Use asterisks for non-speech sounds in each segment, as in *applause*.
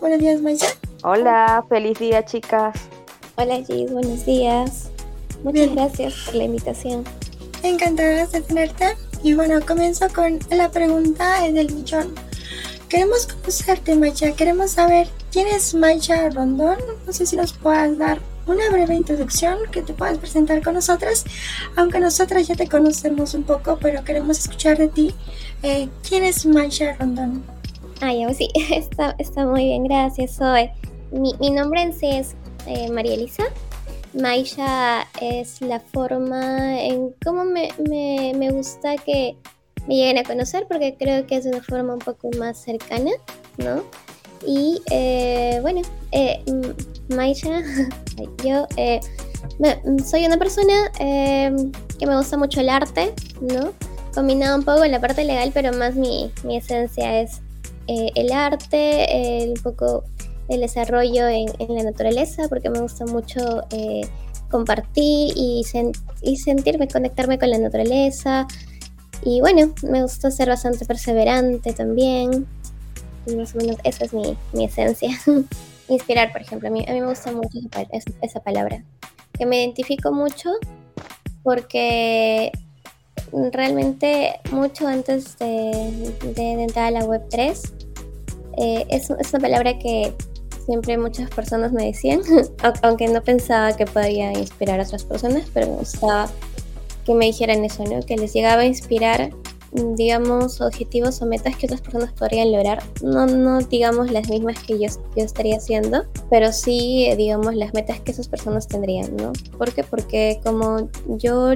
Buenos días Maya. Hola, feliz día chicas. Hola Gis, buenos días. Muchas gracias por la invitación. Encantada de tenerte. Y bueno, comienzo con la pregunta del millón. Queremos conocerte, Maya. Queremos saber quién es Maya Rondón. No sé si nos puedas dar una breve introducción que te puedas presentar con nosotras. Aunque nosotras ya te conocemos un poco, pero queremos escuchar de ti. Eh, ¿Quién es Maya Rondón? Ya, pues sí, *laughs* está, está muy bien, gracias. Soy. Mi, mi nombre en sí es eh, María Elisa. Maisha es la forma en cómo me, me, me, gusta que me lleguen a conocer, porque creo que es una forma un poco más cercana, ¿no? Y eh, bueno, eh, Maisha, *laughs* yo eh, soy una persona em, que me gusta mucho el arte, ¿no? Combinado un poco en la parte legal, pero más mi, mi esencia es eh, el arte, un poco el desarrollo en, la naturaleza, porque me gusta mucho eh, compartir y, y, sentirme, conectarme con la naturaleza. Y bueno, me gusta ser bastante perseverante también. Más o menos esa es mi, mi esencia. *laughs* Inspirar, por ejemplo, a mí, a mí me gusta mucho esa palabra. Que me identifico mucho porque realmente mucho antes de, entrar a la web 3 eh, es, es, una palabra que siempre muchas personas me decían, *laughs* aunque no pensaba que podía inspirar a otras personas, pero me gustaba que me dijeran eso, ¿no? Que les llegaba a inspirar, digamos, objetivos o metas que otras personas podrían lograr. No, no digamos las mismas que yo, yo estaría haciendo, pero sí, digamos, las metas que esas personas tendrían, ¿no? ¿Por qué? Porque como yo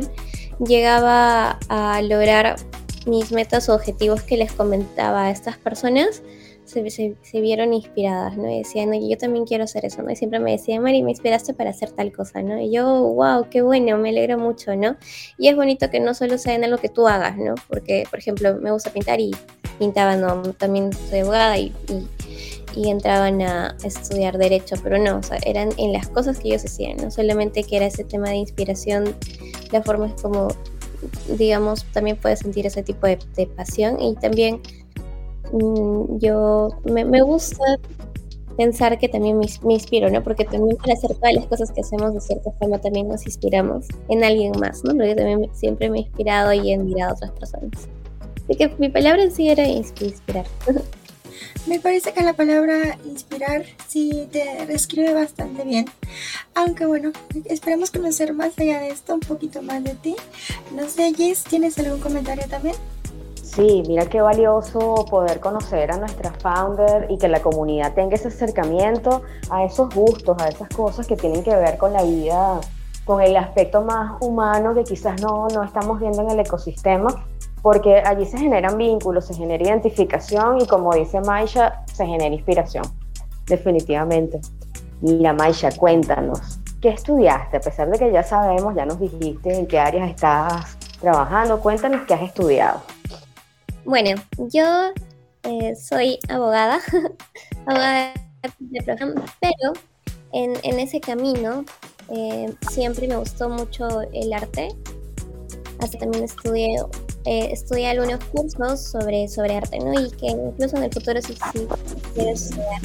llegaba a lograr mis metas o objetivos que les comentaba a estas personas, se, vieron inspiradas, ¿no? Y decían, yo también quiero hacer eso, ¿no? Y siempre me decían, Mari, me inspiraste para hacer tal cosa, ¿no? Y yo, wow, qué bueno, me alegro mucho, ¿no? Y es bonito que no solo sea en algo que tú hagas, ¿no? Porque, por ejemplo, me gusta pintar y pintaba, ¿no? También soy abogada y, y, entraban a estudiar derecho, pero no, o sea, eran en las cosas que ellos hacían, no solamente que era ese tema de inspiración, la forma es como, digamos, también puedes sentir ese tipo de, de pasión y también Mm, yo me, me, gusta pensar que también me, me, inspiro, ¿no? Porque también para hacer todas las cosas que hacemos de cierta forma también nos inspiramos en alguien más, ¿no? Porque también siempre me he inspirado y he admirado a otras personas. Así que mi palabra en sí era inspirar. *laughs* Me parece que la palabra inspirar sí te describe bastante bien. Aunque bueno, esperamos conocer más allá de esto, un poquito más de ti. No sé, Jess, ¿tienes algún comentario también? Sí, mira qué valioso poder conocer a nuestra founder y que la comunidad tenga ese acercamiento a esos gustos, a esas cosas que tienen que ver con la vida, con el aspecto más humano que quizás no, no estamos viendo en el ecosistema, porque allí se generan vínculos, se genera identificación y como dice Maisha, se genera inspiración, definitivamente. Mira, Maisha, cuéntanos, ¿qué estudiaste? A pesar de que ya sabemos, ya nos dijiste en qué áreas estás trabajando, cuéntanos qué has estudiado. Bueno, yo eh, soy abogada, *laughs* abogada de profesión, pero en, en ese camino eh, siempre me gustó mucho el arte. Así también estudié, eh, estudié algunos cursos sobre, sobre arte, ¿no? Y que incluso en el futuro si, si quiero estudiar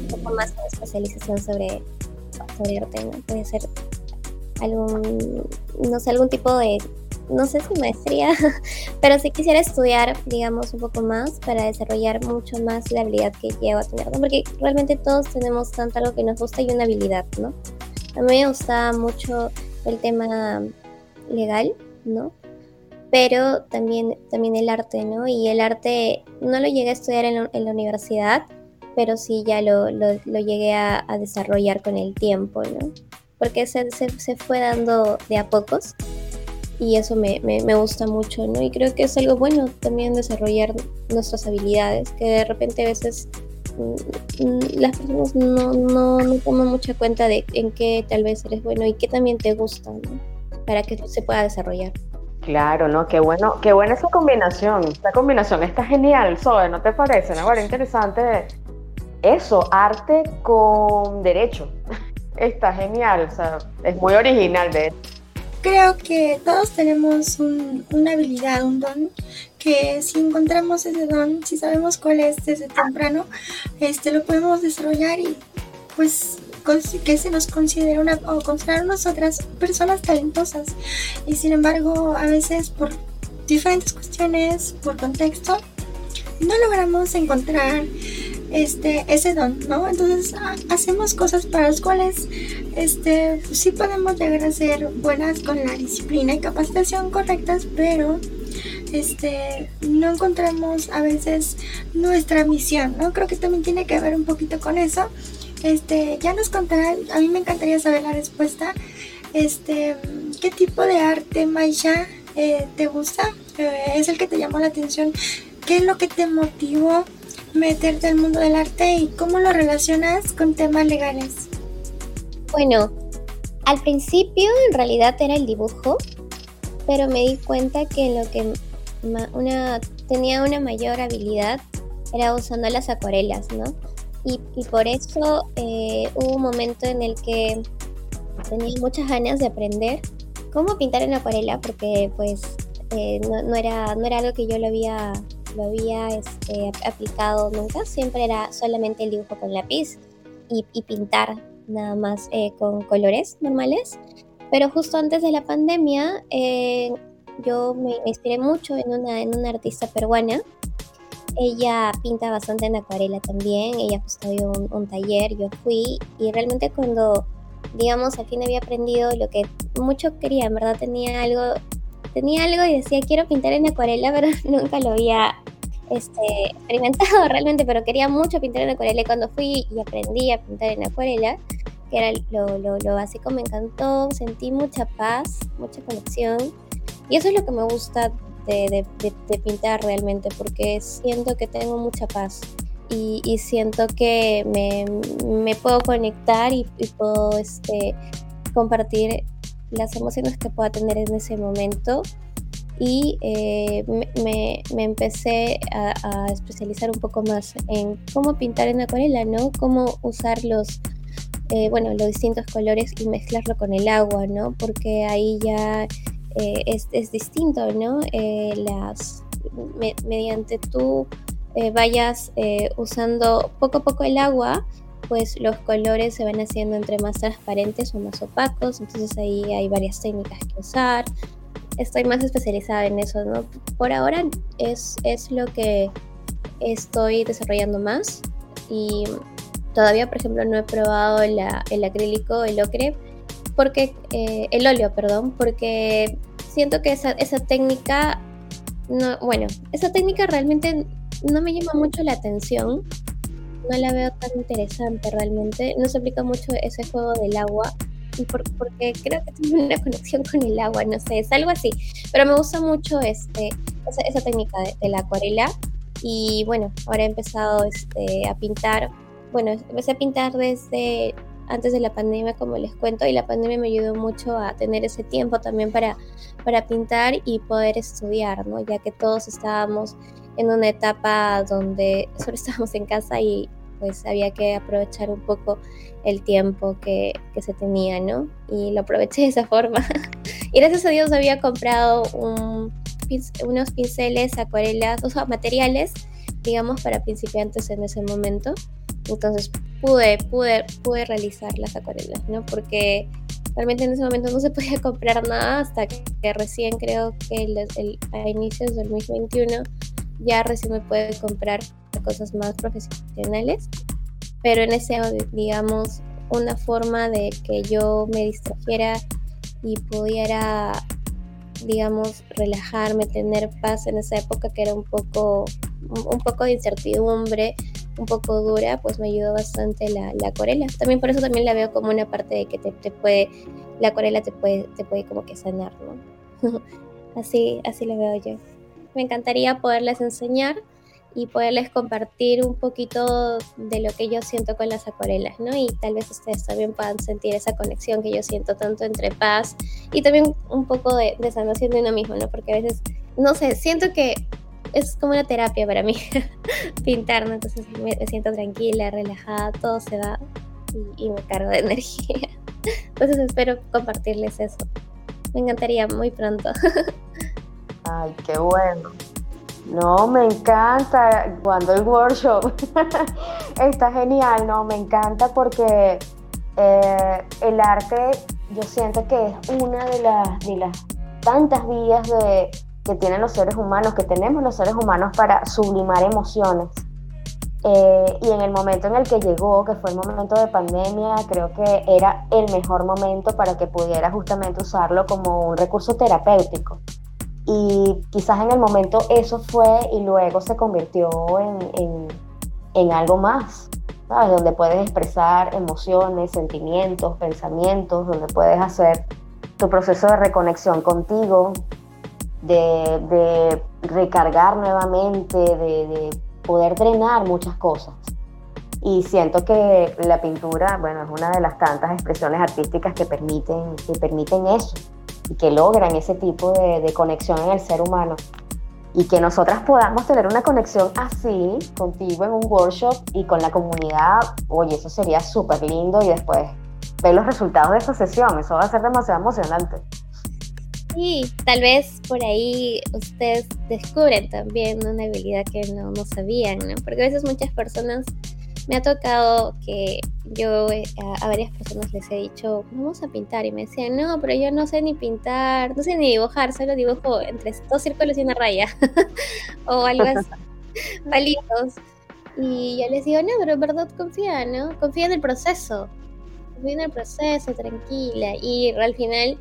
un poco más de especialización sobre, sobre arte, ¿no? Puede ser algún, no sé, algún tipo de no sé si maestría, *laughs* pero sí quisiera estudiar, digamos, un poco más para desarrollar mucho más la habilidad que llego a tener, ¿no? Porque realmente todos tenemos tanto algo que nos gusta y una habilidad, ¿no? A mí me gusta mucho el tema legal, ¿no? Pero también, también el arte, ¿no? Y el arte no lo llegué a estudiar en, la universidad, pero sí ya lo, lo, llegué a, desarrollar con el tiempo, ¿no? Porque se, se, se fue dando de a pocos y eso me, me, gusta mucho, ¿no? Y creo que es algo bueno también desarrollar nuestras habilidades, que de repente a veces mm, mm, las personas no, no, no, toman mucha cuenta de en qué tal vez eres bueno y qué también te gusta, ¿no? Para que se pueda desarrollar. Claro, ¿no? Qué bueno, qué buena esa combinación. Esta combinación está genial, Zoe, ¿no te parece? ¿No? Bueno, interesante eso, arte con derecho. *laughs* Está genial, o sea, es muy original creo que todos tenemos una habilidad, un don, que si encontramos ese don, si sabemos cuál es desde temprano, este, lo podemos desarrollar y pues que se nos considera una, o considerar nosotras personas talentosas. Y sin embargo, a veces por diferentes cuestiones, por contexto, no logramos encontrar este, ese don, ¿no? Entonces hacemos cosas para las cuales este, sí podemos llegar a ser buenas con la disciplina y capacitación correctas, pero este, no encontramos a veces nuestra misión, ¿no? Creo que también tiene que ver un poquito con eso. Este, ya nos contará, a mí me encantaría saber la respuesta. Este, ¿qué tipo de arte, Maisha, eh, te gusta? Eh, ¿Es el que te llamó la atención? ¿Qué es lo que te motivó meterte al mundo del arte y cómo lo relacionas con temas legales? Bueno, al principio en realidad era el dibujo, pero me di cuenta que lo que tenía una mayor habilidad era usando las acuarelas, ¿no? Y, por eso eh, hubo un momento en el que tenía muchas ganas de aprender cómo pintar en acuarela, porque pues eh, no, era, no era algo que yo lo había, lo había este, aplicado nunca, siempre era solamente el dibujo con lápiz y, pintar nada más eh, con colores normales. Pero justo antes de la pandemia yo me inspiré mucho en una, en una artista peruana. Ella pinta bastante en acuarela también. Ella justo dio un, un taller, yo fui y realmente cuando, digamos, al fin había aprendido lo que mucho quería, en verdad tenía algo, tenía algo y decía quiero pintar en acuarela, *laughs* pero nunca lo había este, experimentado *laughs* realmente, pero quería mucho pintar en acuarela. Y cuando fui y aprendí a pintar en acuarela, que era lo, lo, lo básico, me encantó, sentí mucha paz, mucha conexión y eso es lo que me gusta de, pintar realmente, porque siento que tengo mucha paz y, siento que me, puedo conectar y, puedo este, compartir las emociones que pueda tener en ese momento. Y eh, me, empecé a, especializar un poco más en cómo pintar en acuarela, ¿no? Cómo usar los, eh, bueno, los distintos colores y mezclarlo con el agua, ¿no? Porque ahí ya eh, es, distinto, ¿no? Las, mediante tú vayas usando poco a poco el agua, pues los colores se van haciendo entre más transparentes o más opacos, entonces ahí hay varias técnicas que usar. Estoy más especializada en eso, ¿no? Por ahora es, es lo que estoy desarrollando más y todavía, por ejemplo, no he probado el acrílico, el ocre, porque el óleo, perdón, porque siento que esa, técnica, no, bueno, esa técnica realmente no me llama mucho la atención, no la veo tan interesante realmente, no se aplica mucho ese juego del agua, porque creo que *laughs* tiene una conexión con el agua, no sé, es algo así, pero me gusta mucho este, esa, técnica de, la acuarela. Y bueno, ahora he empezado este, a pintar, bueno, empecé a pintar desde antes de la pandemia, como les cuento, y la pandemia me ayudó mucho a tener ese tiempo también para, para pintar y poder estudiar, ¿no? Ya que todos estábamos en una etapa donde *laughs* solo estábamos en casa y pues había que aprovechar un poco el tiempo que, que se tenía, ¿no? Y lo aproveché de esa forma. *laughs* y gracias a Dios había comprado un, unos pinceles, acuarelas, o sea, materiales, digamos, para principiantes en ese momento. Entonces pude, pude, pude realizar las acuarelas, ¿no? Porque realmente en ese momento no se *laughs* podía comprar nada hasta que recién creo que el, a inicios del 2021 ya recién me puede comprar cosas más profesionales. Pero en ese, digamos, una forma de que yo me distrajera y pudiera, digamos, relajarme, tener paz en esa época que era un poco, un poco de incertidumbre un poco dura, pues me ayudó bastante la, la acuarela. También por eso también la veo como una parte de que te, te puede, la acuarela te puede, te puede como que sanar, ¿no? *laughs* así, así lo veo yo. Me encantaría poderles enseñar y poderles compartir un poquito de lo que yo siento con las acuarelas, ¿no? Y tal vez ustedes también puedan sentir esa conexión que yo siento tanto entre paz y también un poco de, de sanación de uno mismo, ¿no? Porque a veces, no sé, siento que es como una terapia para mí *laughs* pintar, ¿no? Entonces me, siento tranquila, relajada, todo se va y, me cargo de *laughs* energía. Entonces espero compartirles eso. me encantaría muy pronto. *laughs* Ay, qué bueno. No, me encanta cuando el workshop está genial, no, me encanta porque eh, el arte yo siento que es una de las, de las tantas vías de, que tienen los seres humanos, que tenemos los seres humanos para sublimar emociones. Eh, y en el momento en el que llegó, que fue el momento de pandemia, creo que era el mejor momento para que pudiera justamente usarlo como un recurso terapéutico. Y quizás en el momento eso fue y luego se convirtió en, en, algo más, ¿sabes? Donde puedes expresar emociones, sentimientos, pensamientos, donde puedes hacer tu proceso de reconexión contigo, de, de recargar nuevamente, de, de poder drenar muchas cosas. Y siento que la pintura, bueno, es una de las tantas expresiones artísticas que permiten, que permiten eso y que logran ese tipo de, conexión en el ser humano. Y que nosotras podamos tener una conexión así contigo en un workshop y con la comunidad, oye, eso sería súper lindo y después ver los resultados de esa sesión, eso va a ser demasiado emocionante. Y tal vez por ahí ustedes descubren también una habilidad que no, no sabían, ¿no? Porque a veces muchas personas me ha tocado que yo eh, a, varias personas les he dicho, vamos a pintar, y me decían, no, pero yo no sé ni pintar, no sé ni dibujar, solo dibujo entre dos círculos y una raya, *laughs* o algo así, *laughs* palitos. Y yo les digo, no, pero en verdad confía, ¿no? Confía en el proceso, confía en el proceso, tranquila. Y al final,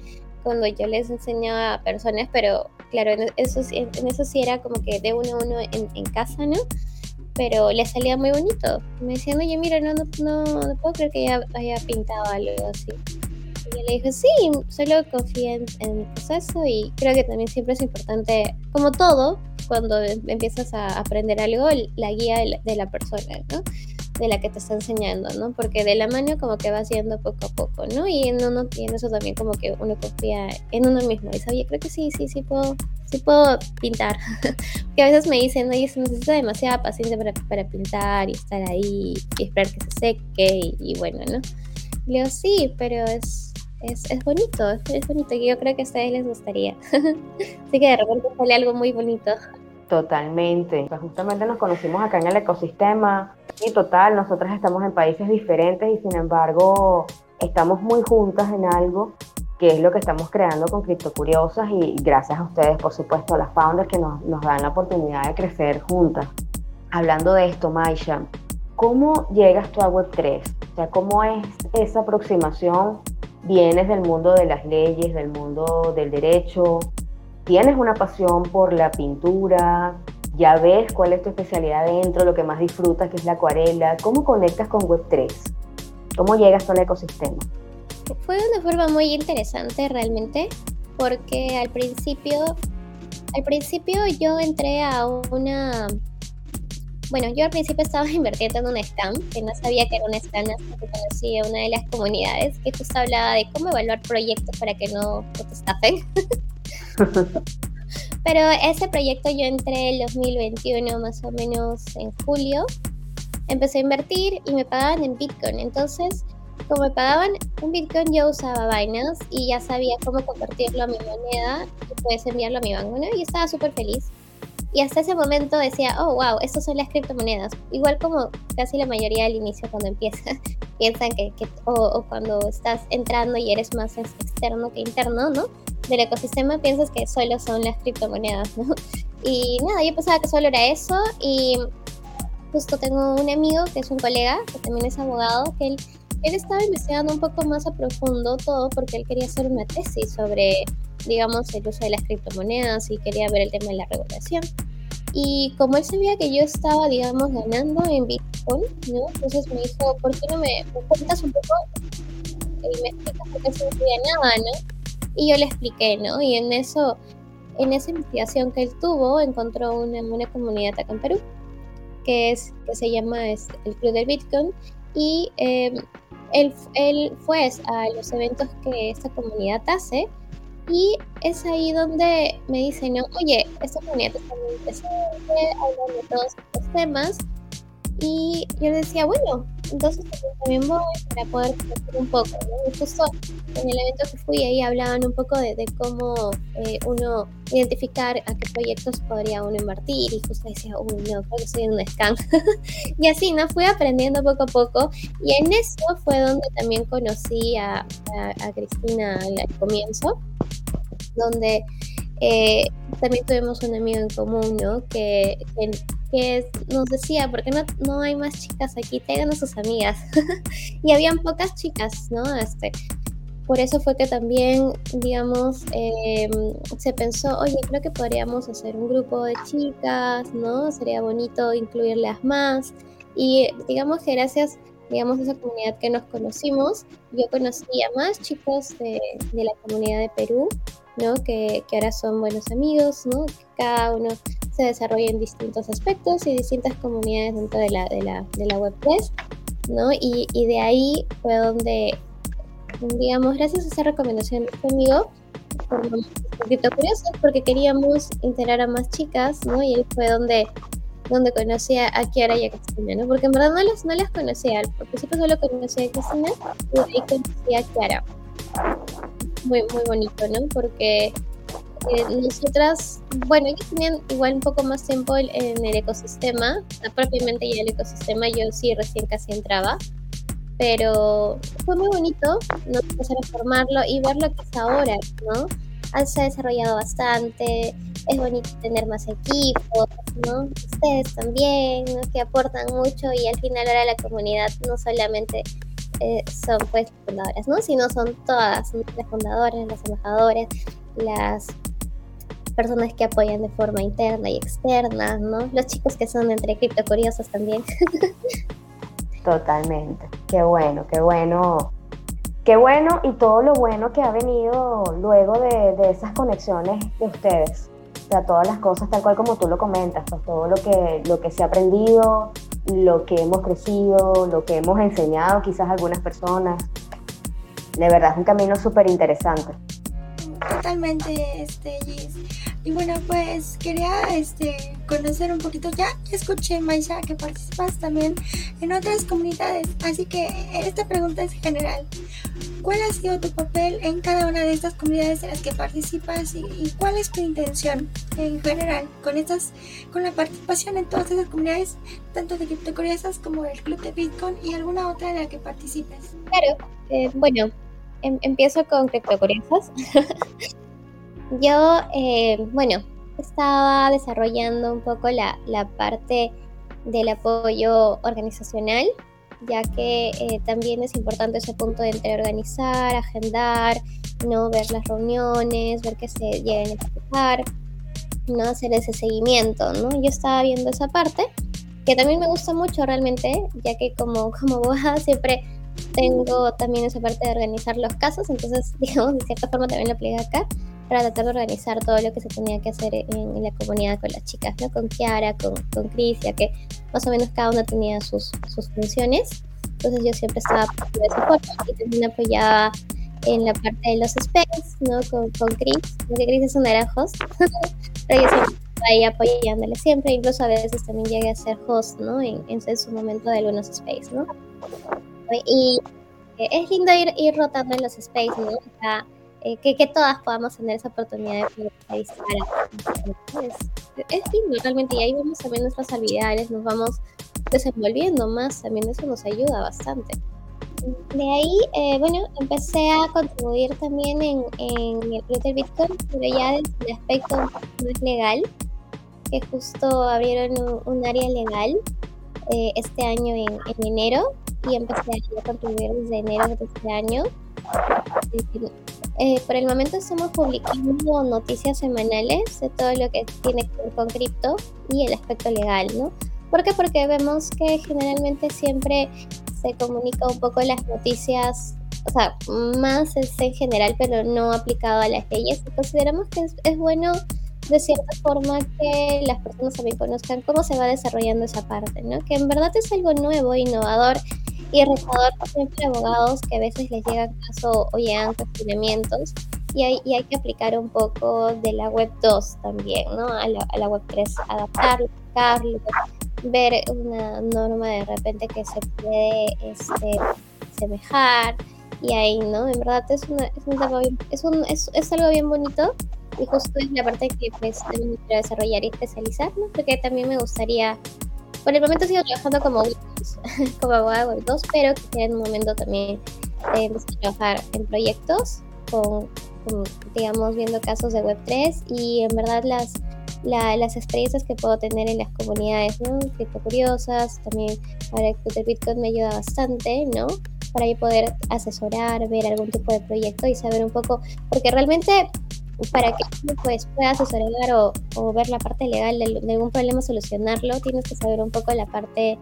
cuando yo les enseñaba a personas, pero claro, en eso, en eso sí era como que de uno a uno en, en casa, ¿no? pero le salía muy bonito. Me decían, oye, mira, no, no, no, puedo creer que ella haya pintado algo así. Y yo le dije, sí, solo confía en, el proceso y creo que también siempre es importante, como todo, cuando empiezas a aprender algo, la guía de la, persona, ¿no? De la que te está enseñando, ¿no? Porque de la mano como que va haciendo poco a poco, ¿no? Y en, uno, y en eso también como que uno confía en uno mismo. Y oye, creo que sí, sí, sí puedo, sí puedo pintar. *laughs* que a veces me dicen, oye, se necesita demasiada paciencia para, para, pintar y estar ahí y esperar que se seque y, bueno, ¿no? Y digo, sí, pero es, es, es bonito, es, bonito y yo creo que a ustedes les gustaría. *laughs* Así que de repente sale algo muy bonito. Totalmente. Pues justamente nos conocimos acá en el ecosistema y total, nosotras estamos en países diferentes y sin embargo estamos muy juntas en algo que es lo que estamos creando con Curiosas y gracias a ustedes, por supuesto, a las founders que nos, nos dan la oportunidad de crecer juntas. Hablando de esto, Maisha, ¿cómo llegas tú a Web3? O sea, ¿cómo es esa aproximación? ¿Vienes del mundo de las leyes, del mundo del derecho? ¿Tienes una pasión por la pintura? ¿Ya ves cuál es tu especialidad dentro, lo que más disfrutas, que es la acuarela? ¿Cómo conectas con Web3? ¿Cómo llegas al ecosistema? fue una forma muy interesante realmente, porque al principio, al principio yo entré a una, bueno, yo al principio estaba *laughs* invirtiendo en un stand, que no sabía que era un stand hasta que conocí a una de las comunidades que justo hablaba de cómo evaluar proyectos para que no, te estafen. *laughs* *laughs* Pero ese proyecto yo entré en 2021 más o menos en julio. Empecé a invertir y me pagaban en Bitcoin. Entonces como me pagaban un Bitcoin, yo usaba Binance y ya sabía cómo convertirlo a mi moneda y puedes enviarlo a mi banco. Y estaba súper feliz. Y hasta ese momento decía, oh, wow, estas son las criptomonedas. Igual como casi la mayoría del inicio cuando empiezas, *laughs* piensan que, o, cuando estás entrando y eres más externo que interno, ¿no? Del ecosistema piensas que solo son las criptomonedas, ¿no? *laughs* Y nada, yo pensaba que solo era eso y justo tengo un amigo que es un colega, que también es abogado, que él él estaba investigando un poco más a profundo todo porque él quería hacer una tesis sobre, digamos, el uso de las criptomonedas y quería ver el tema de la regulación. Y como él sabía que yo estaba, digamos, ganando en Bitcoin, ¿no? Entonces me dijo, ¿por qué no me, cuentas un poco y me explicas por qué no nada, ¿no? Y yo le expliqué, ¿no? Y en eso, en esa investigación que él tuvo, encontró una, una comunidad acá en Perú, que, es, que se llama es, el Club del Bitcoin, y eh, él, fue a los eventos que esta comunidad hace y es ahí donde me dicen, oye, esta comunidad está muy interesante, hablan de todos estos temas Y yo decía, bueno, entonces también voy para poder conocer un poco. ¿no? Y justo en el evento que fui ahí hablaban un poco de, cómo eh, uno identificar a qué proyectos podría uno invertir y justo decía, uy, no, creo que soy un scam. *laughs* y así, ¿no? Fui aprendiendo poco a poco y en eso fue donde también conocí a, a, Cristina al, comienzo, donde eh, también tuvimos un amigo en común, ¿no? Que que nos decía, ¿por qué no, no hay más chicas aquí? Tengan a sus amigas. *laughs* y habían pocas chicas, ¿no? Este, por eso fue que también, digamos, em, se pensó, oye, creo que podríamos hacer un grupo de chicas, ¿no? Sería bonito incluirlas más. Y digamos que gracias, digamos, a esa comunidad que nos conocimos, yo conocí a más chicos de, de la comunidad de Perú, ¿no? Que, que, ahora son buenos amigos, ¿no? cada uno se desarrolla en distintos aspectos y distintas comunidades dentro de la, de la, de la web 3, ¿no? Y, y, de ahí fue donde, digamos, gracias a esa recomendación conmigo, un poquito curiosos porque queríamos integrar a más chicas, ¿no? Y ahí fue donde donde conocí a Kiara y a Cristina, ¿no? Porque en verdad no las, no las conocía, al principio solo conocía a Cristina y ahí conocí a Kiara. Muy, muy bonito, ¿no? Porque nosotras, bueno, ellos tenían igual un poco más tiempo en el ecosistema, propiamente ya el ecosistema, yo sí recién casi entraba, pero fue muy bonito ¿no? empezar a formarlo y ver lo que es ahora, ¿no? Se ha desarrollado bastante, es bonito tener más equipos, ¿no? Ustedes también, ¿no? Que aportan mucho y al final ahora la comunidad no solamente eh, son pues fundadoras, ¿no? Sino son todas, las fundadoras, los embajadores, las personas que apoyan de forma interna y externa, ¿no? Los chicos que son entre criptocuriosos también. *laughs* Totalmente. Qué bueno, qué bueno. Qué bueno y todo lo bueno que ha venido luego de, de esas conexiones de ustedes. O sea, todas las cosas tal cual como tú lo comentas, pues todo lo que, lo que se ha aprendido, lo que hemos crecido, lo que hemos enseñado quizás algunas personas. De verdad es un camino súper interesante. Totalmente, este, Gis. Y bueno, pues quería este, conocer un poquito, ya escuché, Maisha, que participas también en otras comunidades, así que esta pregunta es general. ¿Cuál ha sido tu papel en cada una de estas comunidades en las que participas y, cuál es tu intención en general con estas, con la participación en todas esas comunidades, tanto de criptocuriosos como el club de Bitcoin y alguna otra en la que participes? Claro, eh, bueno, em, empiezo con criptocuriosos. *laughs* Yo, eh, bueno, estaba desarrollando un poco la, parte del apoyo organizacional, ya que eh, también es importante ese punto de entre organizar, agendar, no ver las reuniones, ver que se lleguen a ejecutar, no hacer ese seguimiento, ¿no? Yo estaba viendo esa parte, que también me gusta mucho realmente, ya que como, *laughs* como abogada siempre tengo también esa parte de organizar los casos, entonces, *laughs* digamos, de cierta forma también lo apliqué acá para tratar de organizar todo lo que se tenía que hacer en, la comunidad con las chicas, ¿no? Con Kiara, con, con Cris, ya que más o menos cada una tenía sus, sus funciones. Entonces yo siempre estaba de esa y también apoyaba en la parte de los space, ¿no? Con, con Chris, porque Chris es un naranjos, *laughs* pero yo siempre estaba ahí apoyándole siempre, incluso a veces también llegué a ser host, ¿no? En, en, su momento de algunos space, ¿no? Y es lindo ir, ir rotando en los space, ¿no? Eh, que, todas podamos tener esa oportunidad de poder es, es lindo realmente y ahí vamos también nuestras habilidades, nos vamos desenvolviendo más, también eso nos ayuda bastante. De ahí, eh, bueno, empecé a contribuir también en, en el Twitter Bitcoin, pero ya desde el aspecto más legal, que justo abrieron un, área legal eh, este año en, en, enero y empecé a contribuir desde enero de este año. Eh, por el momento estamos publicando noticias semanales de todo lo que tiene que ver con cripto y el aspecto legal, ¿no? ¿Por qué? Porque vemos que generalmente siempre se comunica un poco las noticias, o sea, más es en general, pero no aplicado a las leyes. consideramos que es, bueno de cierta forma que las personas también conozcan cómo se va desarrollando esa parte, ¿no? Que en verdad es algo nuevo, innovador y retador siempre abogados que a veces les llega caso o llegan cuestionamientos y hay, y hay que aplicar un poco de la web 2 también, ¿no? A la, a la web 3, adaptarlo, aplicarlo, ver una norma de repente que se puede este, semejar y ahí, ¿no? En verdad es, una, es, es, un, es, es algo bien bonito y justo es la parte que pues quiero desarrollar y especializar, ¿no? Porque también me gustaría, por el momento sigo trabajando como *laughs* como abogada web 2, pero en un momento también eh, trabajar en proyectos con, digamos, viendo casos de web 3 y en verdad las las experiencias que puedo tener en las comunidades, ¿no? Cripto curiosas, también para el Bitcoin me ayuda bastante, ¿no? Para yo poder asesorar, ver algún tipo de proyecto y saber un poco, porque realmente para que pues, puedas asesorar o, o, ver la parte legal de, de, algún problema, solucionarlo, tienes que saber un poco la parte,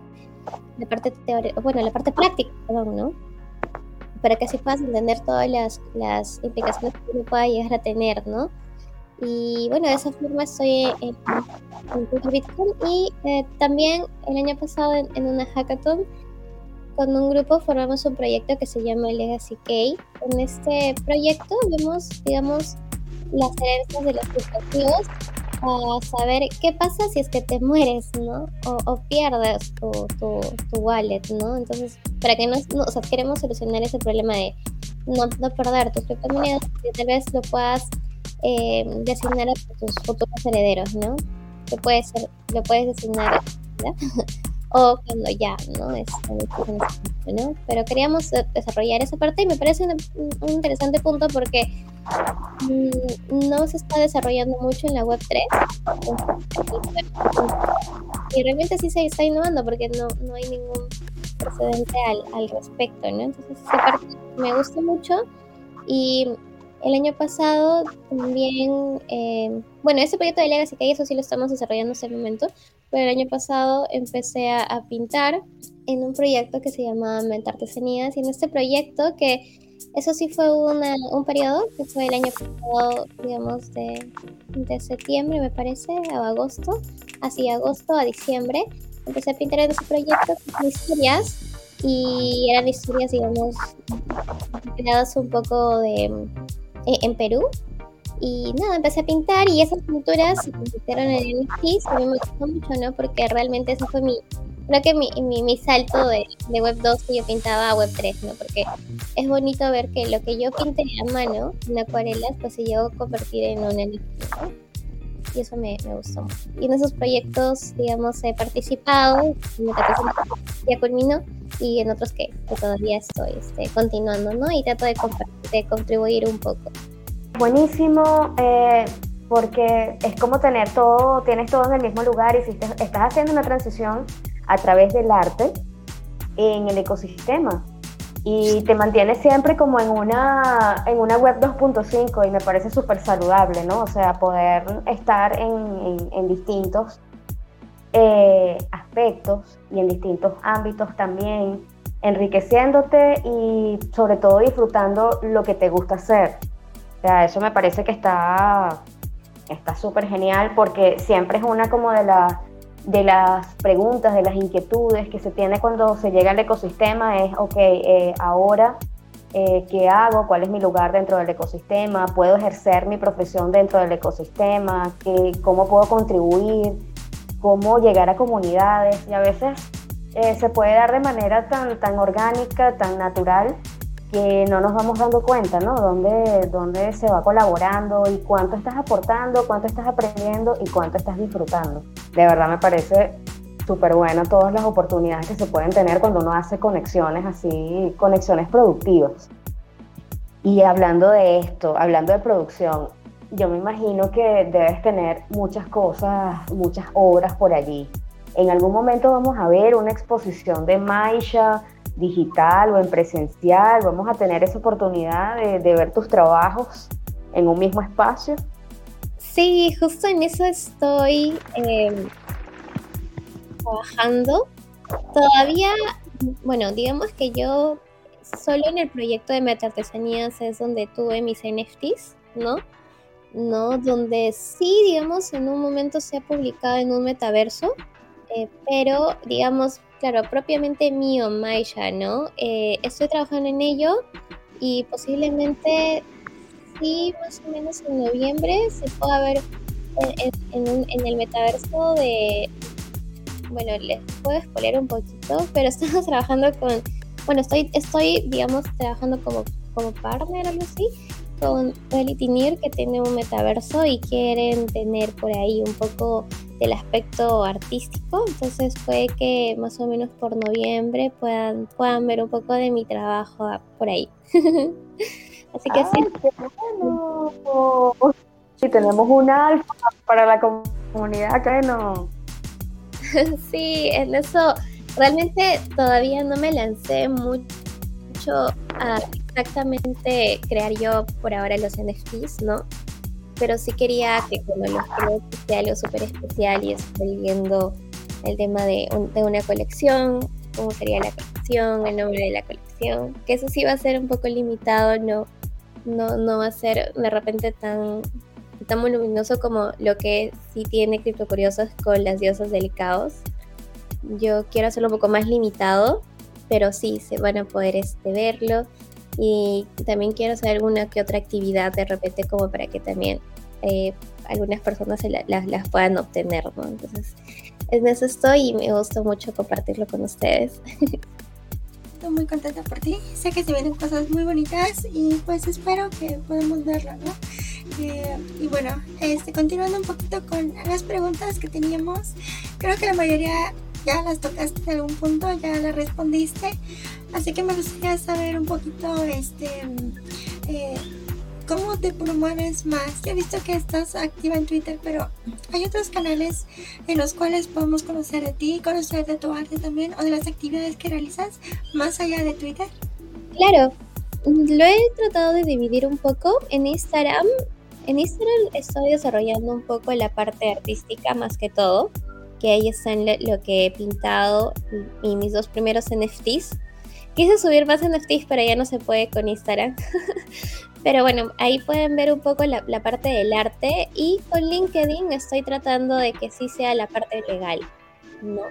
la parte teórica, bueno, la parte práctica, perdón, ¿no? Para que así puedas entender todas las, las implicaciones que uno pueda llegar a tener, ¿no? Y bueno, de esa forma estoy en, en Bitcoin y eh, también el año pasado en, una hackathon con un grupo formamos un proyecto que se llama Legacy K. En este proyecto vemos, digamos, las herencias de los dispositivos a saber qué pasa si es que te mueres, ¿no? O, pierdes tu, tu, wallet, ¿no? Entonces, para que no, o sea, queremos solucionar ese problema de no, no perder tus criptomonedas, que tal vez lo puedas eh, designar a tus futuros herederos, ¿no? Que puede ser, lo puedes designar *laughs* o cuando ya, ¿no? Es, ¿no? Pero queríamos desarrollar esa parte y me parece un, interesante punto porque mm, no se está desarrollando mucho en la web 3 y realmente sí se está innovando porque no, no hay ningún precedente al, al respecto, ¿no? Entonces esa parte me gusta mucho y el año pasado también, eh, bueno, ese proyecto de Legacy que eso sí lo estamos desarrollando en ese momento, el año pasado empecé a, pintar en un proyecto que se llama Mente Artesanías y en este proyecto que eso sí fue un periodo que fue el año pasado, digamos, de, de septiembre me parece, o agosto, así agosto a diciembre, empecé a pintar en ese proyecto con historias y eran historias, digamos, creadas un poco de eh, en Perú. Y nada, empecé a pintar y esas pinturas se convirtieron en NFTs. A mí me gustó mucho, ¿no? Porque realmente eso fue mi, creo que mi, mi, salto de, Web 2 que yo pintaba a Web 3, ¿no? Porque es bonito ver que lo que yo pinté a mano, en acuarelas, pues se llegó a convertir en un NFT, Y eso me, me, gustó. Y en esos proyectos, digamos, he participado, ya culminó, y en otros que, todavía estoy este, continuando, ¿no? Y trato de, de contribuir un poco. Buenísimo, eh, porque es como tener todo, tienes todo en el mismo lugar y si estás haciendo una transición a través del arte en el ecosistema y te mantienes siempre como en una, en una web 2.5 y me parece súper saludable, ¿no? O sea, poder estar en, distintos eh, aspectos y en distintos ámbitos también, enriqueciéndote y sobre todo disfrutando lo que te gusta hacer. Sea, eso me parece que está está súper genial porque siempre es una como de, la, de las preguntas, de las inquietudes que se tiene cuando se llega al ecosistema es, ok, eh, ahora eh, qué hago, cuál es mi lugar dentro del ecosistema, puedo ejercer mi profesión dentro del ecosistema, ¿Qué, cómo puedo contribuir, cómo llegar a comunidades y a veces eh, se puede dar de manera tan, tan orgánica, tan natural, que no nos vamos dando cuenta, ¿no? Dónde, dónde se va colaborando y cuánto estás aportando, cuánto estás aprendiendo y cuánto estás disfrutando. De verdad me parece súper bueno todas las oportunidades que se pueden tener cuando uno hace conexiones así, conexiones productivas. Y hablando de esto, hablando de producción, yo me imagino que debes tener muchas cosas, muchas obras por allí. En algún momento vamos a ver una exposición de Maisha digital o en presencial. Vamos a tener esa oportunidad de, ver tus trabajos en un mismo espacio. Sí, justo en eso estoy em, trabajando. Todavía, bueno, digamos que yo solo en el proyecto de Meta Artesanías es donde tuve mis NFTs, ¿no? ¿no? Donde sí, digamos, en un momento se ha publicado en un metaverso, eh, pero, digamos, claro, propiamente mío, Maisha, ¿no? Eh, estoy trabajando en ello y posiblemente sí, más o menos en noviembre se pueda ver en, el metaverso de, bueno, les puedo spoiler un poquito, pero *laughs* estamos trabajando con, bueno, estoy, estoy digamos, trabajando como, como partner, algo así, con Elitinir, que tiene un metaverso y quieren tener por ahí un poco del aspecto artístico. Entonces puede que más o menos por noviembre puedan, puedan ver un poco de mi trabajo por ahí. *laughs* Así que sí. Si tenemos un alfa para la comunidad, que no. *laughs* sí, en eso realmente todavía no me lancé mucho a exactamente crear yo por ahora los NFTs, ¿no? Pero sí quería que cuando los creo sea algo súper especial y estoy viendo el tema de, una colección, cómo sería la colección, el nombre de la colección, que eso sí va a ser un poco limitado, no, no, va a ser de repente tan, tan voluminoso como lo que sí tiene Cripto Curiosos con las diosas del caos. Yo quiero hacerlo un poco más limitado, pero sí se van a poder este, verlo. Y también quiero hacer alguna que otra actividad de repente como para que también eh, algunas personas las, puedan obtener, ¿no? Entonces, en eso estoy y me gusta mucho compartirlo con ustedes. Estoy muy contenta por ti. Sé que se vienen cosas muy bonitas y pues espero que podamos verlo, ¿no? Eh, y bueno, este, continuando un poquito con las preguntas que teníamos, creo que la mayoría ya las tocaste en algún punto, ya las respondiste. Así que me gustaría saber un poquito, este, eh, cómo te promueves más. He visto que estás activa en Twitter, pero hay otros canales en los cuales podemos conocer de ti, conocer de tu arte también o de las actividades que realizas más allá de Twitter. Claro, lo he tratado de dividir un poco. En Instagram, en Instagram estoy desarrollando un poco la parte artística más que todo, que ahí están lo que he pintado y mis dos primeros NFTs Quise subir más NFTs, pero ya no se puede con Instagram. *laughs* pero bueno, ahí pueden ver un poco la, parte del arte y con LinkedIn estoy tratando de que sí sea la parte legal, ¿no?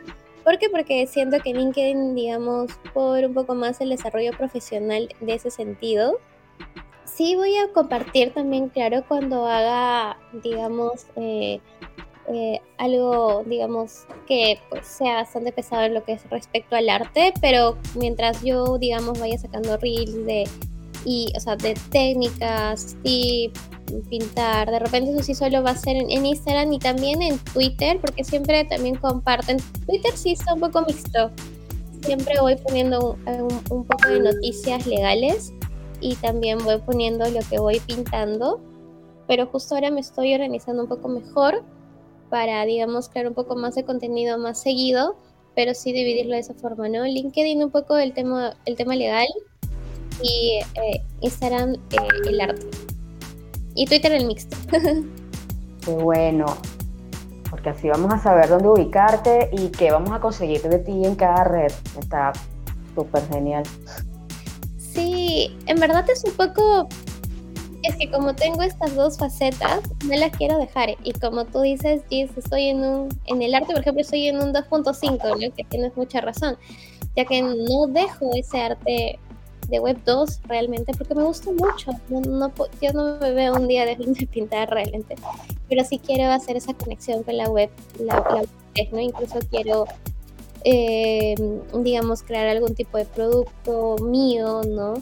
¿Por qué? Porque siento que LinkedIn, digamos, por un poco más el desarrollo profesional de ese sentido. Sí voy a compartir también, claro, cuando haga, digamos, eh, eh, algo, digamos, que pues, sea bastante pesado en lo que es respecto al arte, pero mientras yo, digamos, vaya sacando reels de, y, o sea, de técnicas, tips, pintar, de repente eso sí solo va a ser en, Instagram y también en Twitter, porque siempre también comparten. Twitter sí está un poco mixto. Siempre voy poniendo un, un poco de noticias legales y también voy poniendo lo que voy pintando, pero justo ahora me estoy organizando un poco mejor para, digamos, crear un poco más de contenido más seguido, pero sí dividirlo de esa forma, ¿no? LinkedIn un poco el tema, el tema legal y eh, Instagram eh, el arte. Y Twitter el mixto. *laughs* Qué bueno, porque así vamos a saber dónde ubicarte y qué vamos a conseguir de ti en cada red. Está súper genial. Sí, en verdad es un poco es que como tengo estas dos facetas, no las quiero dejar. Y como tú dices, Gis, estoy en un, en el arte, por ejemplo, estoy en un 2.5, ¿no? que tienes mucha razón, ya que no dejo ese arte de Web 2 realmente porque me gusta mucho. No, yo no me veo un día *laughs* de pintar realmente, pero sí quiero hacer esa conexión con la web, la, web ¿no? Incluso quiero eh, digamos, crear algún tipo de producto mío, ¿no?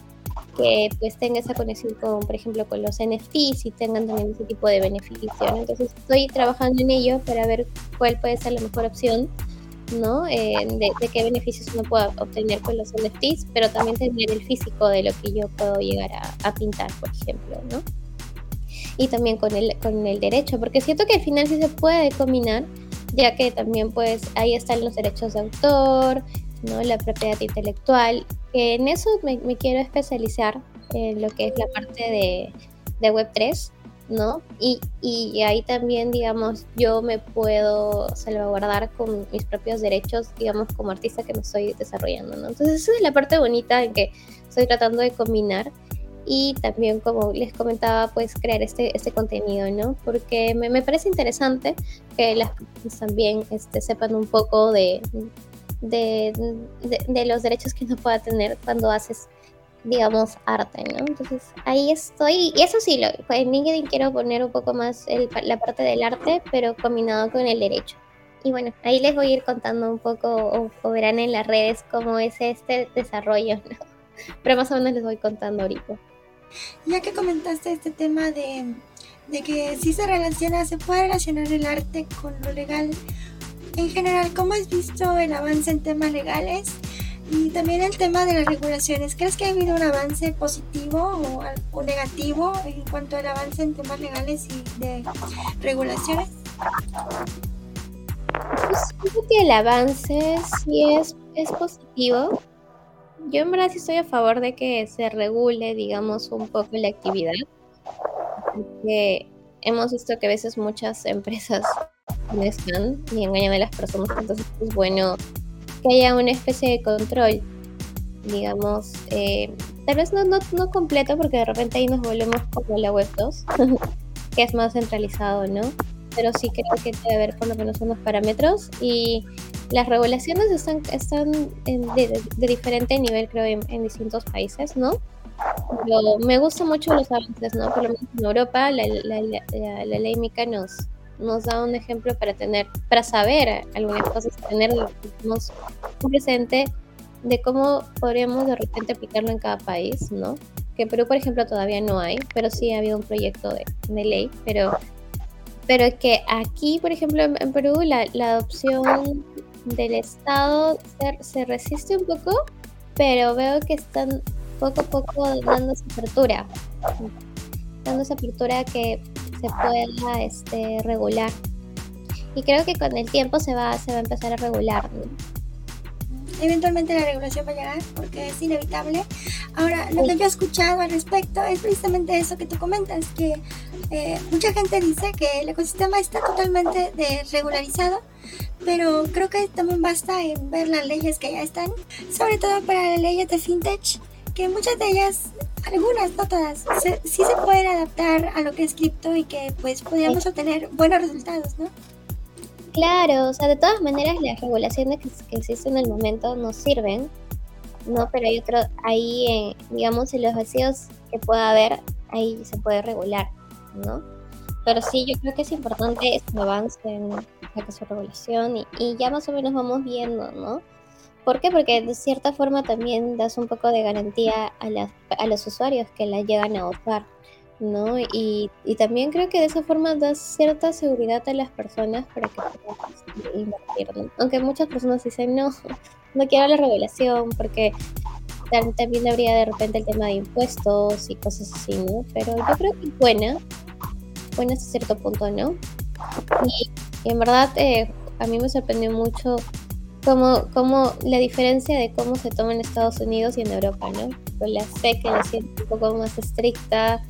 Que pues tenga esa conexión con, por ejemplo, con los NFTs y tengan también ese tipo de beneficio. Entonces estoy trabajando en ello para ver cuál puede ser la mejor opción, ¿no? Eh, de, qué beneficios uno pueda obtener con los NFTs, pero también tener el físico de lo que yo puedo llegar a, pintar, por ejemplo, ¿no? Y también con el, con el derecho, porque siento que al final sí se puede combinar, ya que también pues ahí están los derechos de autor, ¿no? La propiedad intelectual en eso me, quiero especializar en lo que es la parte de, Web3, ¿no? Y, ahí también, digamos, yo me puedo salvaguardar con mis propios derechos, digamos, como artista que me estoy desarrollando, ¿no? Entonces, esa es la parte bonita en que estoy tratando de combinar y también, como les comentaba, pues crear este, este contenido, ¿no? Porque me, parece interesante que las personas también este, sepan un poco de, de, de, los derechos que uno pueda tener cuando haces, digamos, arte, ¿no? Entonces ahí estoy, y eso sí, lo, en LinkedIn quiero poner un poco más la parte del arte, pero combinado con el derecho. y bueno, ahí les voy a ir contando un poco o, verán en las redes cómo es este desarrollo, ¿no? Pero más o menos les voy contando ahorita. Ya que comentaste este tema de, de que si se relaciona, se puede relacionar el arte con lo legal, en general, ¿cómo has visto el avance en temas legales? Y también el tema de las regulaciones. ¿Crees que ha habido un avance positivo o, negativo en cuanto al avance en temas legales y de regulaciones? Pues creo que el avance sí es, es positivo. Yo en verdad sí estoy a favor de que se regule, digamos, un poco la actividad. Porque hemos visto que a veces muchas *laughs* empresas están y engañan a las personas, entonces es bueno que haya una especie de control, digamos, eh, tal vez no, no, no completo porque de repente ahí nos volvemos como la web 2, *laughs* que es más centralizado, ¿no? Pero sí creo que debe haber por lo menos unos parámetros y las regulaciones están, están de, diferente nivel, creo, en, distintos países, ¿no? Pero me gustan mucho los avances, ¿no? Por lo menos en Europa la, la, la, la ley MICA nos, nos da un ejemplo para tener, para saber algunas cosas, tener presente de cómo podríamos de repente aplicarlo en cada país, ¿no? Que Perú, por ejemplo, todavía no hay, pero sí ha habido un proyecto de, ley, pero, pero que aquí, por ejemplo, en, Perú, la, la, adopción del Estado se, se, resiste un poco, pero veo que están poco a poco dando esa apertura, dando esa apertura que se pueda este, regular. Y creo que con el tiempo se va, se va a empezar a regular. Eventualmente la regulación va a llegar porque es inevitable. Ahora, lo que yo he escuchado al respecto es precisamente eso que tú comentas, que eh, mucha gente dice que el ecosistema está totalmente regularizado, pero creo que también basta en ver las leyes que ya están, sobre todo para las leyes de fintech, que muchas de ellas algunas, no todas, sí se pueden adaptar a lo que es cripto y que pues podríamos obtener buenos resultados, ¿no? Claro, o sea, de todas maneras las regulaciones que, existen en el momento nos sirven, ¿no? Pero hay otro, ahí, digamos, en los vacíos que pueda haber, ahí se puede regular, ¿no? Pero sí, yo creo que es importante este avance en la que su regulación y, y ya más o menos vamos viendo, ¿no? ¿Por qué? Porque de cierta forma también das un poco de garantía a, a los usuarios que la llegan a usar, ¿no? Y, y, también creo que de esa forma das cierta seguridad a las personas para que puedan invertir, Aunque muchas personas dicen, no, no quiero la regulación porque también habría de repente el tema de impuestos y cosas así, ¿no? Pero yo creo que es buena, buena hasta cierto punto, ¿no? Y, en verdad eh, a mí me sorprendió mucho como, como la diferencia de cómo se toma en Estados Unidos y en Europa, ¿no? Con la SEC la siento un poco más estricta,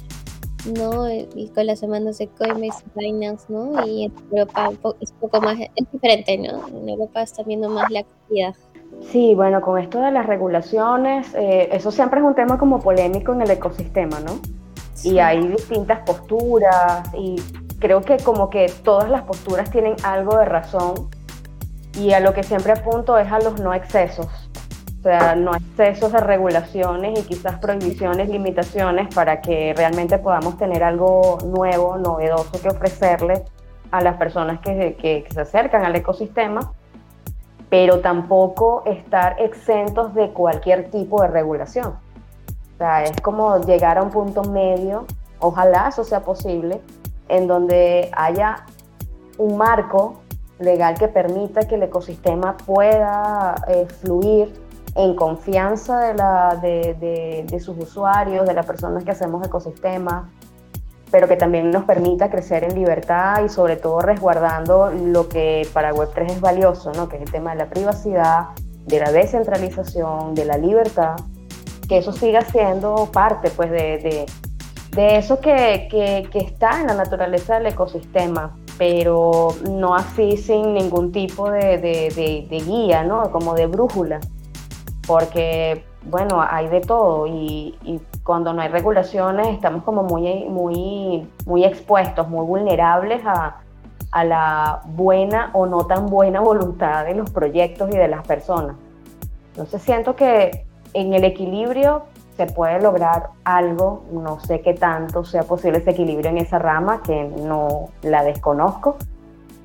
¿no? Y con las demandas de Coinbase y Binance, ¿no? Y en Europa es un poco más, es diferente, ¿no? En Europa está viendo más la actividad. Sí, bueno, con esto de las regulaciones, eh, eso siempre es un tema como polémico en el ecosistema, ¿no? Y hay distintas posturas y creo que como que todas las posturas tienen algo de razón y a lo que siempre apunto es a los no excesos, o sea, no excesos de regulaciones y quizás prohibiciones, limitaciones para que realmente podamos tener algo nuevo, novedoso que ofrecerle a las personas que, que, se acercan al ecosistema, pero tampoco estar exentos de cualquier tipo de regulación. O sea, es como llegar a un punto medio, ojalá eso sea posible, en donde haya un marco legal que permita que el ecosistema pueda eh, fluir en confianza de, la, de, de, sus usuarios, de las personas que hacemos ecosistema, pero que también nos permita crecer en libertad y sobre todo resguardando lo que para Web3 es valioso, ¿no? que es el tema de la privacidad, de la descentralización, de la libertad, que eso siga siendo parte pues, de, de eso que, que, que está en la naturaleza del ecosistema pero no así sin ningún tipo de, guía, ¿no? Como de brújula, porque, bueno, hay de todo y, cuando no hay regulaciones estamos como muy, muy, muy expuestos, muy vulnerables a, a la buena o no tan buena voluntad de los proyectos y de las personas. Entonces siento que en el equilibrio se puede lograr algo, no sé qué tanto sea posible ese equilibrio en esa rama, que no la desconozco,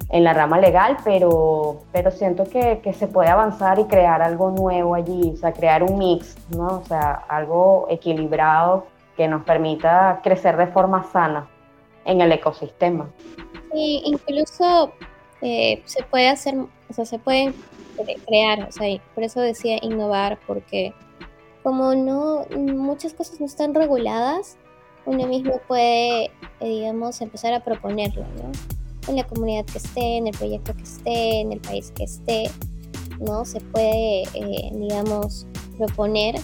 en la rama legal, pero, pero siento que, que, se puede avanzar y crear algo nuevo allí, o sea, crear un mix, ¿no? O sea, algo equilibrado que nos permita crecer de forma sana en el ecosistema. Sí, incluso eh, se puede hacer, o sea, se pueden crear, o sea, por eso decía innovar, porque como no, muchas cosas no están reguladas, uno mismo puede, eh, digamos, empezar a proponerlo, ¿no? En la comunidad que esté, en el proyecto que esté, en el país que esté, ¿no? Se puede, eh, digamos, proponer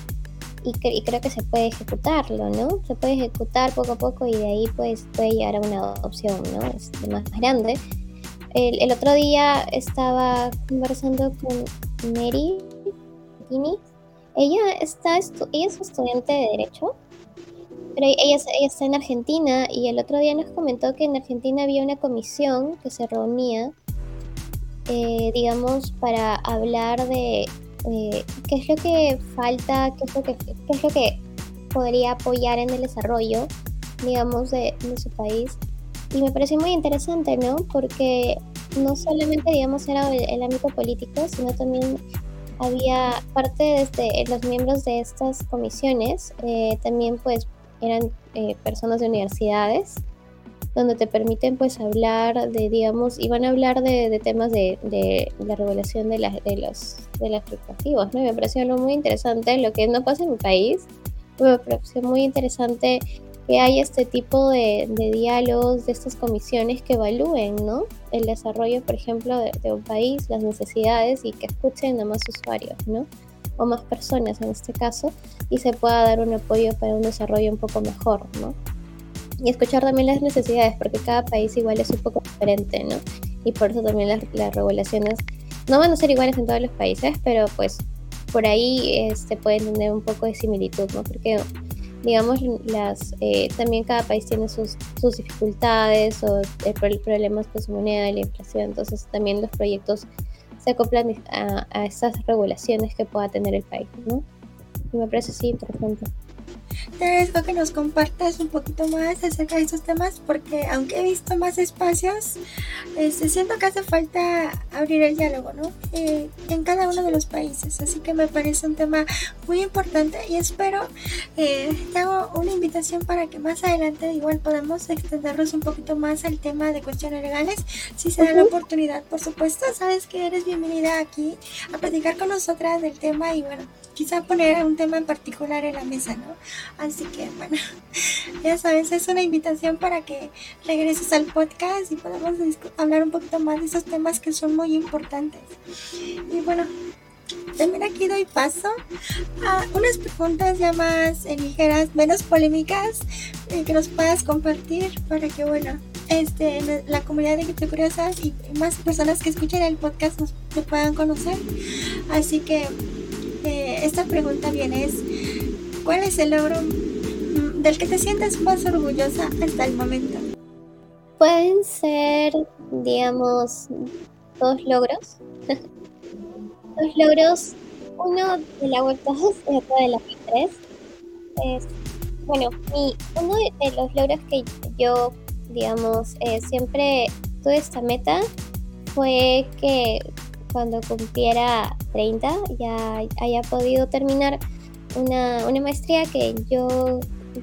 y, creo que se puede ejecutarlo, ¿no? Se puede ejecutar poco a poco y de ahí pues puede llegar a una adopción, ¿no? Este, más grande. El, el, otro día estaba conversando con Mary Gini. Ella, está ella es estudiante de Derecho, pero ella, ella está en Argentina y el otro día nos comentó que en Argentina había una comisión que se reunía, eh, digamos, para hablar de qué es lo que falta, qué es lo que, qué es lo que podría apoyar en el desarrollo, digamos, de, su país. Y me pareció muy interesante, ¿no? Porque no solamente, digamos, era el, ámbito político, sino también había parte de este, los miembros de estas comisiones, eh, también pues eran eh, personas de universidades, donde te permiten pues hablar de, digamos, y van a hablar de, temas de, de, la regulación de, de los de los ¿no? me pareció algo muy interesante, lo que no pasa en mi país, me pareció muy interesante que haya este tipo de, diálogos, de estas comisiones que evalúen, ¿no? El desarrollo, por ejemplo, de, un país, las necesidades y que escuchen a más usuarios, ¿no? O más personas en este caso, y se pueda dar un apoyo para un desarrollo un poco mejor, ¿no? y escuchar también las necesidades, porque cada país igual es un poco diferente, ¿no? Y por eso también las, regulaciones no van a ser iguales en todos los países, pero pues por ahí este, pueden tener un poco de similitud, ¿no? Porque digamos, las, eh, también cada país tiene sus, sus dificultades o problemas con su moneda, la inflación, entonces también los proyectos se acoplan a, a esas regulaciones que pueda tener el país, ¿no? Y me parece así interesante. Te agradezco que nos compartas un poquito más acerca de esos temas porque aunque he visto más espacios, este, siento que hace falta abrir el diálogo, ¿no? Eh, en cada uno de los países. Así que me parece un tema muy importante y espero, eh, te hago una invitación para que más adelante igual podamos extendernos un poquito más al tema de cuestiones legales. Si se da la oportunidad, por supuesto, sabes que eres bienvenida aquí a platicar con nosotras del tema y bueno, quizá poner un tema en particular en la mesa, ¿no? Así que bueno, *laughs* ya sabes, es una invitación para que regreses al podcast y podamos hablar un poquito más de esos temas que son muy importantes. Y bueno, también aquí doy paso a unas preguntas ya más ligeras, menos polémicas, eh, que nos puedas compartir para que, bueno, este, la comunidad de Curiosas y más personas que escuchen el podcast nos puedan conocer. Así que eh, esta pregunta viene es, ¿cuál es el logro mm, del que te sientes más orgullosa hasta el momento? Pueden ser, digamos, dos logros. *laughs* dos logros, uno de la web 2 y otro de la web 3. bueno, uno de los logros que yo, digamos, eh, siempre tuve esta meta fue que cuando cumpliera 30 ya haya podido terminar una, una maestría que yo,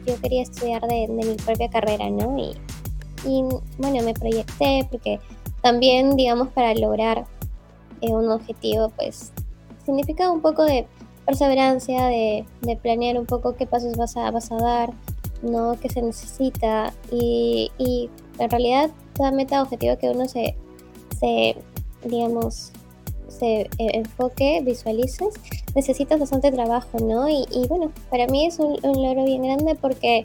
yo quería estudiar de, mi propia carrera, ¿no? Y, y, bueno, me proyecté porque también, digamos, para lograr eh, un objetivo, pues significa un poco de perseverancia, de, de, planear un poco qué pasos vas a, vas a dar, ¿no? qué se necesita. Y, y en realidad, toda meta objetivo que uno se, se digamos, se eh, enfoque, visualices, necesitas bastante trabajo, ¿no? Y, bueno, para mí es un, logro bien grande porque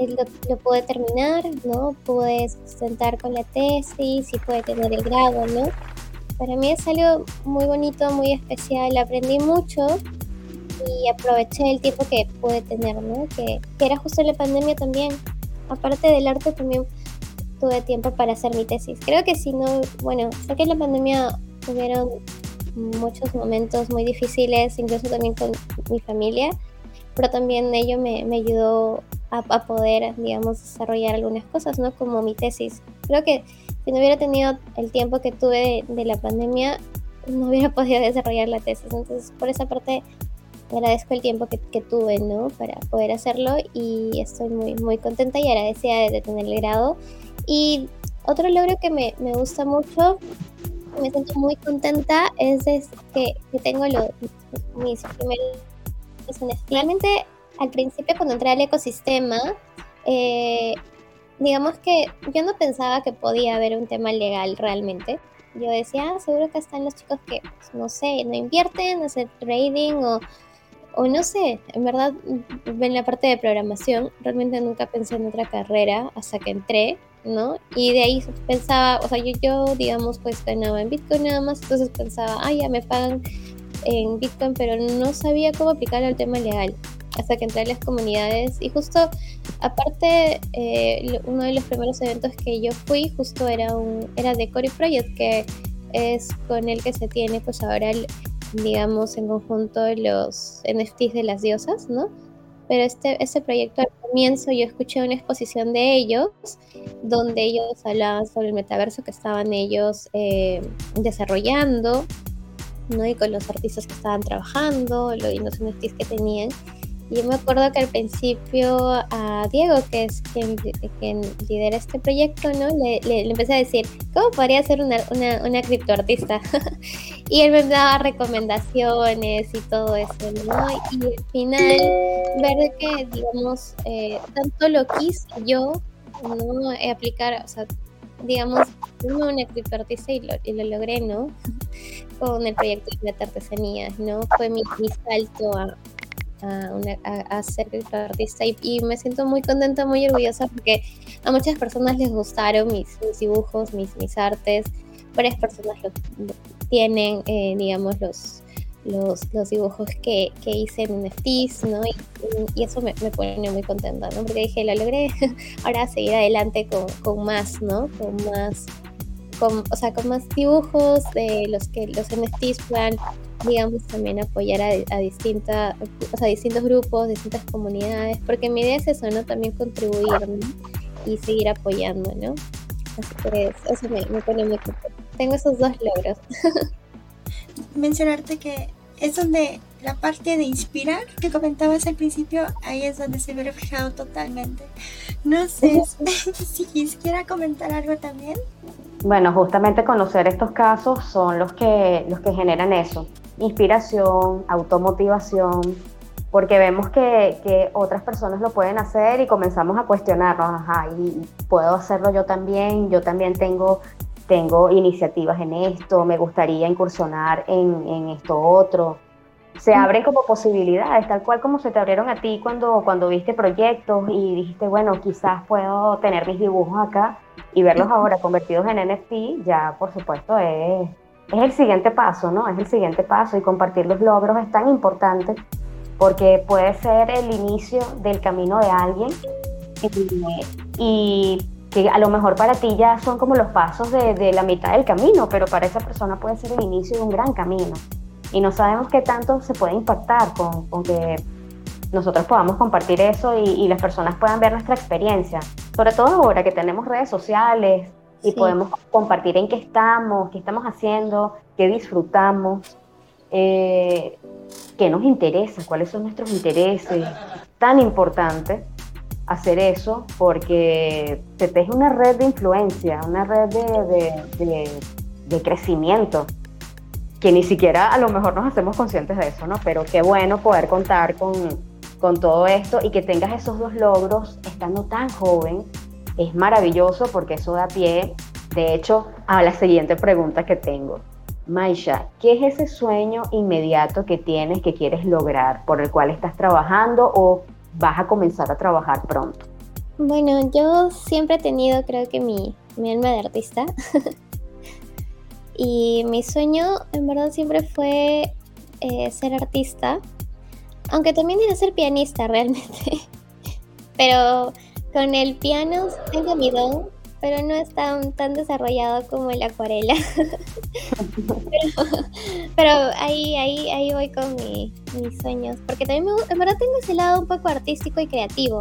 lo, lo, pude terminar, ¿no? Pude sentar con la tesis y pude tener el grado, ¿no? Para mí es algo muy bonito, muy especial, aprendí mucho y aproveché el tiempo que pude tener, ¿no? Que, que era justo en la pandemia también. Aparte del arte también tuve tiempo para hacer mi tesis. Creo que si no, bueno, sé que la pandemia tuvieron muchos momentos muy difíciles, incluso también con mi familia, pero también ello me, me ayudó a, a, poder, digamos, desarrollar algunas cosas, ¿no? Como mi tesis. Creo que si no hubiera tenido el tiempo que tuve de, la pandemia, no hubiera *laughs* podido desarrollar la tesis. Entonces, por esa parte, agradezco el tiempo que, tuve, ¿no? Para poder hacerlo y estoy muy, muy contenta y agradecida de, tener el grado. Y otro logro que me, me gusta mucho, me siento muy contenta, es, que, que, tengo los, mis primeros Realmente, al principio, cuando entré al ecosistema, eh, digamos que yo no pensaba que podía haber un tema legal realmente. Yo decía, ah, seguro que están los chicos que, pues, no sé, no invierten, hacer trading o, o no sé, en verdad, en la parte de programación, realmente nunca pensé en otra carrera hasta que entré, ¿no? Y de ahí pensaba, o sea, yo, yo digamos, pues ganaba en Bitcoin nada más, entonces pensaba, ah, ya me pagan en Bitcoin, pero no sabía cómo aplicarlo al tema legal hasta que entré en las comunidades y justo aparte eh, uno de los primeros eventos que yo fui justo era un era de Cory Project que es con el que se tiene pues ahora digamos en conjunto los NFTs de las diosas no pero este, este proyecto al comienzo yo escuché una exposición de ellos donde ellos hablaban sobre el metaverso que estaban ellos eh, desarrollando ¿no? y con los artistas que estaban trabajando, los NFTs que tenían yo me acuerdo que al principio a Diego, que es quien, quien lidera este proyecto, ¿no? Le, le, empecé a decir, ¿cómo podría ser una, una, una criptoartista? *laughs* y él me daba recomendaciones y todo eso, ¿no? Y al final, ver que, digamos, eh, tanto lo quise yo, ¿no? Aplicar, o sea, digamos, una criptoartista y lo, y lo logré, ¿no? *laughs* Con el proyecto de la artesanía, ¿no? Fue mi, mi salto a a, ser artista y, me siento muy contenta, muy orgullosa porque a muchas personas les gustaron mis, dibujos, mis, mis artes, varias personas tienen, eh, digamos, los, los, dibujos que, que, hice en NFTs, ¿no? Y, eso me, pone muy contenta, ¿no? Porque dije, lo logré, *laughs* ahora seguir adelante con, con más, ¿no? Con más, con, o sea, con más dibujos de los que los NFTs puedan digamos, también apoyar a, a, distinta, o sea, distintos grupos, distintas comunidades, porque mi idea es eso, ¿no? También contribuir y seguir apoyando, ¿no? Así que eso me, pone muy. Tengo esos dos logros. *laughs* Mencionarte que es donde la parte de inspirar que comentabas al principio, ahí es donde se ve reflejado totalmente. No sé *laughs* si quisiera comentar algo también. Bueno, justamente conocer estos casos son los que, los que generan eso, inspiración, automotivación, porque vemos que, que, otras personas lo pueden hacer y comenzamos a cuestionarnos, ajá, y puedo hacerlo yo también, yo también tengo, tengo iniciativas en esto, me gustaría incursionar en, en esto otro. Se abren como posibilidades, tal cual como se te abrieron a ti cuando, cuando viste proyectos y dijiste, bueno, quizás puedo tener mis dibujos acá y verlos ahora convertidos en NFT, ya por supuesto es es el siguiente paso, ¿no? Es el siguiente paso y compartir los logros es tan importante porque puede ser el inicio del camino de alguien y, que a lo mejor para ti ya son como los pasos de, la mitad del camino, pero para esa persona puede ser el inicio de un gran camino. Y no sabemos qué tanto se puede impactar con, con que nosotros podamos compartir eso y, y, las personas puedan ver nuestra experiencia. Sobre todo ahora que tenemos redes sociales, y podemos compartir en qué estamos, qué estamos haciendo, qué disfrutamos, eh, qué nos interesa, cuáles son nuestros intereses. Tan importante hacer eso porque se teje una red de influencia, una red de, de, crecimiento que ni siquiera a lo mejor nos hacemos conscientes de eso, ¿no? Pero qué bueno poder contar con, con todo esto y que tengas esos dos logros estando tan joven es maravilloso porque eso da pie, de hecho, a la siguiente pregunta que tengo. Maisha, ¿qué es ese sueño inmediato que tienes, que quieres lograr, por el cual estás trabajando o vas a comenzar a trabajar pronto? Bueno, yo siempre he tenido, creo que mi, mi alma de artista. *laughs* y mi sueño, en verdad, siempre fue eh, ser artista. Aunque también era ser pianista, *laughs* realmente. Pero con el piano tengo mi don, pero no está tan desarrollado como el acuarela. *laughs* pero, ahí, ahí, ahí voy con mis sueños, porque también me, en verdad tengo ese lado un poco artístico y creativo.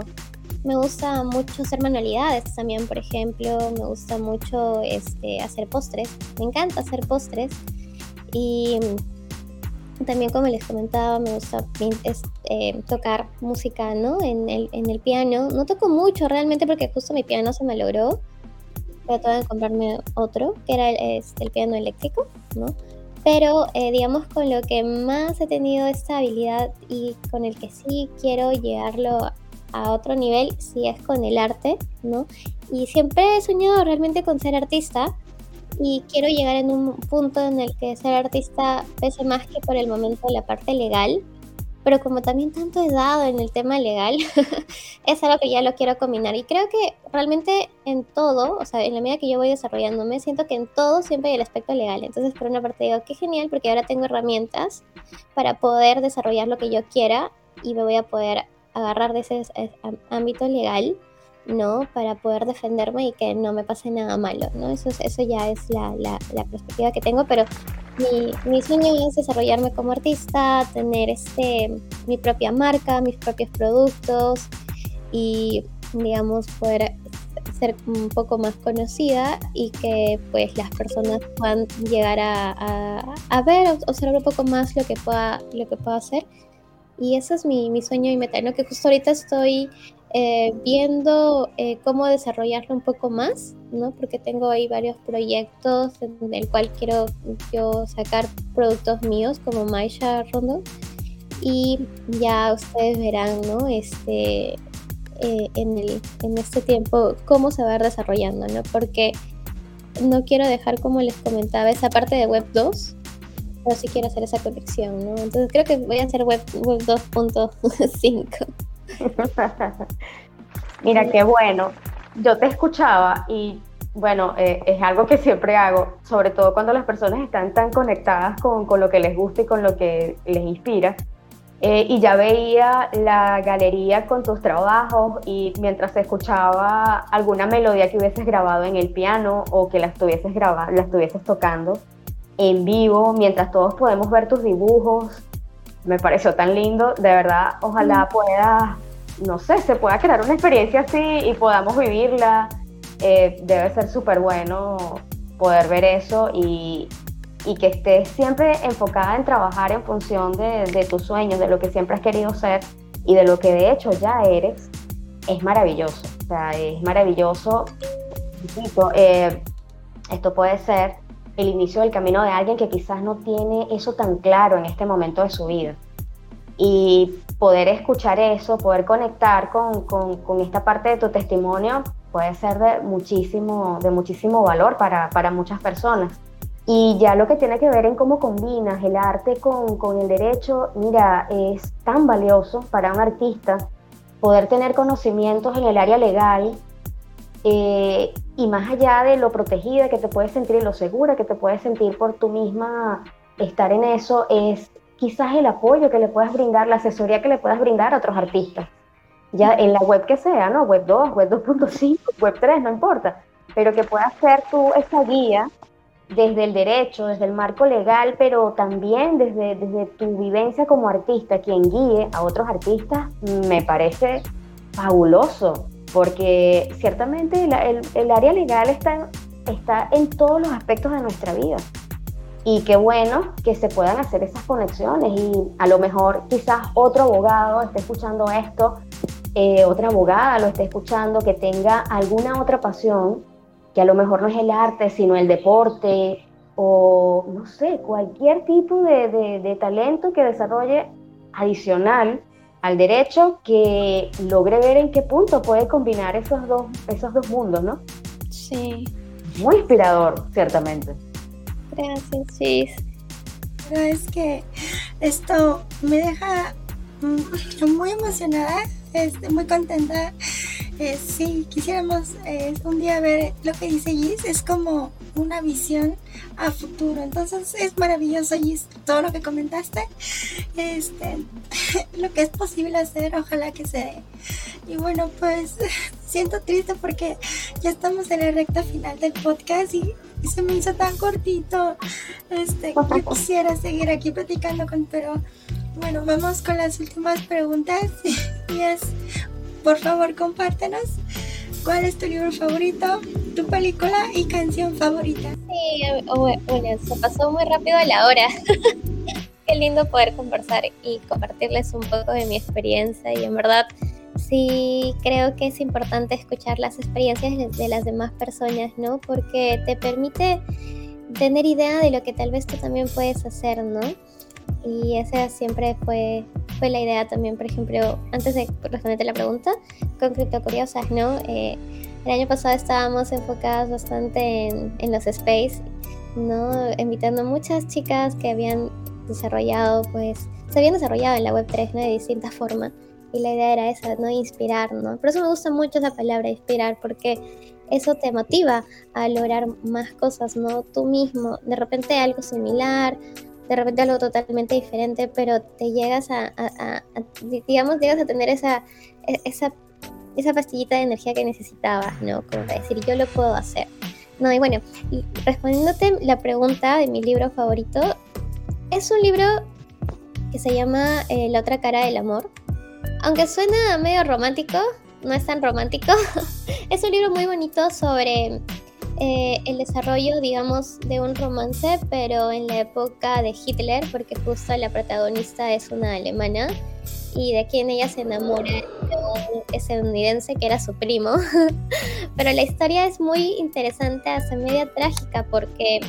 Me gusta mucho hacer manualidades también, por ejemplo, me gusta mucho este, hacer postres, me encanta hacer postres y también como les comentaba me gusta eh, tocar música ¿no? en, el, en el piano, no toco mucho realmente porque justo mi piano se me logró, trato de comprarme otro que era el, este, el piano eléctrico, ¿no? pero eh, digamos con lo que más he tenido esta habilidad y con el que sí quiero llegarlo a otro nivel, sí es con el arte, ¿no? Y siempre he soñado realmente con ser artista y quiero llegar en un punto en el que ser artista pese más que por el momento la parte legal, pero como también tanto he dado en el tema legal, *laughs* es algo que ya lo quiero combinar. Y creo que realmente en todo, o sea, en la medida que yo voy desarrollándome, siento que en todo siempre hay el aspecto legal. Entonces, por una parte digo, qué genial, porque ahora tengo herramientas para poder desarrollar lo que yo quiera y me voy a poder agarrar de ese ámbito legal, ¿no? Para poder defenderme y que no me pase nada malo, ¿no? Eso, eso ya es la, la, la perspectiva que tengo, pero mi, mi, sueño es desarrollarme como artista, tener este, mi propia marca, mis propios productos y, digamos, poder ser un poco más conocida y que pues las personas puedan llegar a, a, a ver, observar un poco más lo que pueda, lo que pueda hacer. Y ese es mi, mi sueño y meta, ¿no? Que justo ahorita estoy eh, viendo eh, cómo desarrollarlo un poco más, ¿no? Porque tengo ahí varios proyectos en el cual quiero yo sacar productos míos como Maisha Rondon y ya ustedes verán, ¿no? Este, eh, en, el, en este tiempo cómo se va desarrollando, ¿no? Porque no quiero dejar, como les comentaba, esa parte de Web 2, pero sí quiero hacer esa conexión, ¿no? Entonces creo que voy a hacer Web, web 2.5. *laughs* Mira, qué bueno. Yo te escuchaba y bueno, eh, es algo que siempre hago, sobre todo cuando las personas están tan conectadas con, con lo que les gusta y con lo que les inspira. Eh, y ya veía la galería con tus trabajos y mientras escuchaba alguna melodía que hubieses grabado en el piano o que la estuvieses, la estuvieses tocando en vivo, mientras todos podemos ver tus dibujos, me pareció tan lindo, de verdad, ojalá pueda, no sé, se pueda crear una experiencia así y podamos vivirla. Eh, debe ser súper bueno poder ver eso y, y, que estés siempre enfocada en trabajar en función de, de, tus sueños, de lo que siempre has querido ser y de lo que de hecho ya eres, es maravilloso. O sea, es maravilloso. Eh, esto puede ser el inicio del camino de alguien que quizás no tiene eso tan claro en este momento de su vida. Y poder escuchar eso, poder conectar con, con, esta parte de tu testimonio puede ser de muchísimo, de muchísimo valor para, para, muchas personas. Y ya lo que tiene que ver en cómo combinas el arte con, con el derecho, mira, es tan valioso para un artista poder tener conocimientos en el área legal eh, y más allá de lo protegida que te puedes sentir y lo segura que te puedes sentir por tú misma estar en eso, es quizás el apoyo que le puedas brindar, la asesoría que le puedas brindar a otros artistas. Ya en la web que sea, ¿no? Web 2, web 2.5, web 3, no importa. Pero que puedas ser tú esa guía desde el derecho, desde el marco legal, pero también desde, desde tu vivencia como artista, quien guíe a otros artistas, me parece fabuloso porque ciertamente el, el, área legal está, está en todos los aspectos de nuestra vida. Y qué bueno que se puedan hacer esas conexiones y a lo mejor quizás otro abogado esté escuchando esto, eh, otra abogada lo esté escuchando, que tenga alguna otra pasión, que a lo mejor no es el arte, sino el deporte o no sé, cualquier tipo de, de, de talento que desarrolle adicional al derecho que logre ver en qué punto puede combinar esos dos, esos dos mundos, ¿no? Sí. Muy inspirador, ciertamente. Gracias, sí. Pero es que esto me deja mm, muy emocionada, este, muy contenta. Eh, sí, quisiéramos eh, un día ver lo que dice Gis, es como una visión a futuro. Entonces es maravilloso y todo lo que comentaste, este, *laughs* lo que es posible hacer, ojalá que se dé. Y bueno, pues *laughs* siento triste porque ya estamos en la recta final del podcast y, se me hizo tan cortito. Este, yo quisiera seguir aquí platicando con, pero bueno, vamos con las últimas preguntas *laughs* y es por favor compártenos cuál es tu libro favorito, tu película y canción favorita. Sí, bueno, se pasó muy rápido la hora. *laughs* Qué lindo poder conversar y compartirles un poco de mi experiencia y en verdad sí creo que es importante escuchar las experiencias de las demás personas, ¿no? Porque te permite tener idea de lo que tal vez tú también puedes hacer, ¿no? Y esa siempre fue, fue la idea también, por ejemplo, antes de responderte la pregunta, con Cripto Curiosas, ¿no? Eh, el año pasado estábamos enfocadas bastante en, en los space, ¿no? Invitando muchas chicas que habían desarrollado, pues, se habían desarrollado en la Web3, ¿no? De distintas formas. Y la idea era esa, ¿no? Inspirar, ¿no? Por eso me gusta mucho esa palabra, inspirar, porque eso te motiva a lograr más cosas, ¿no? Tú mismo, de repente algo similar, de repente algo totalmente diferente, pero te llegas a, digamos, llegas a tener esa, e, esa, esa pastillita de energía que necesitabas, ¿no? Como para decir, yo lo puedo hacer. No, y bueno, respondiéndote la pregunta de mi libro favorito, es un libro que se llama eh, La otra cara del amor. Aunque suena medio romántico, no es tan romántico. *laughs* es un libro muy bonito sobre eh, el desarrollo, digamos, de un romance, pero en la época de Hitler, porque justo la protagonista es una alemana y de quien ella se enamora de un estadounidense que era su primo. *laughs* pero la historia es muy interesante, hasta media trágica, porque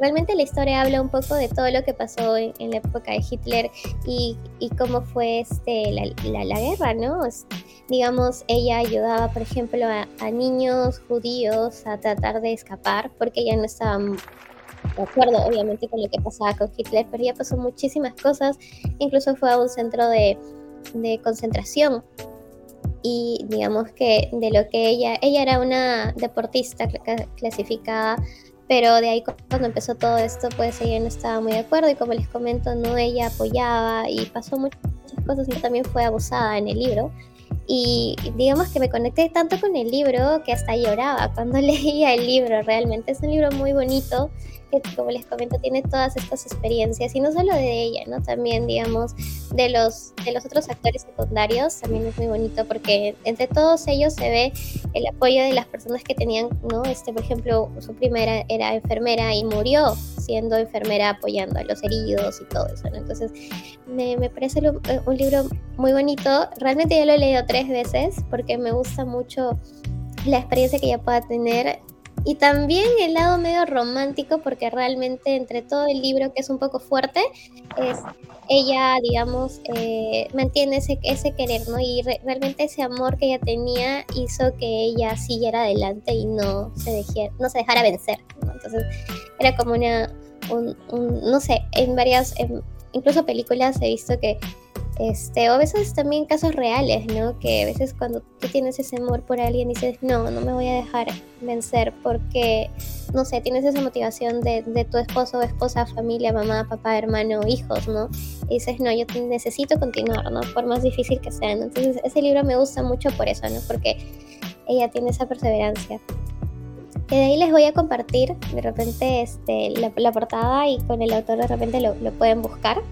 realmente la historia habla un poco de todo lo que pasó en, la época de Hitler y, cómo fue este, la, guerra, ¿no? digamos, ella ayudaba, por ejemplo, a, niños judíos a tratar de escapar porque ella no estaba de acuerdo, obviamente, con lo que pasaba con Hitler, pero ella pasó muchísimas cosas, incluso fue a un centro de, de concentración y digamos que de lo que ella, ella era una deportista clasificada pero de ahí cuando empezó todo esto, pues ella no estaba muy de acuerdo y como les comento, no ella apoyaba y pasó muchas cosas y también fue abusada en el libro. Y digamos que me conecté tanto con el libro que hasta lloraba cuando *laughs* leía el libro. Realmente es un libro muy bonito que, como les comento, tiene todas estas experiencias y no solo de ella, ¿no? También, digamos, de los, de los otros actores secundarios. También es muy bonito porque entre todos ellos se ve el apoyo de las personas que tenían, ¿no? Este, por ejemplo, su primera era enfermera y murió siendo enfermera apoyando a los heridos y todo eso, ¿no? Entonces, me, me parece un libro muy bonito. Realmente yo lo he leído tres veces porque me gusta mucho la experiencia que ella pueda tener y también el lado medio romántico porque realmente entre todo el libro que es un poco fuerte es ella digamos eh, mantiene ese, ese querer no y realmente ese amor que ella tenía hizo que ella siguiera adelante y no se dejara, no se dejara vencer entonces era como una un, no sé en varias incluso películas he visto que este, o a veces también casos reales, ¿no? Que a veces cuando tú tienes ese amor por alguien dices, no, no me voy a dejar vencer porque, no sé, tienes esa motivación de, de tu esposo esposa, familia, mamá, papá, hermano, hijos, ¿no? Y dices, no, yo necesito continuar, ¿no? Por más difícil que sea. Entonces, ese libro me gusta mucho por eso, ¿no? Porque ella tiene esa perseverancia. Que de ahí les voy a compartir de repente este, la, portada y con el autor de repente lo, lo pueden buscar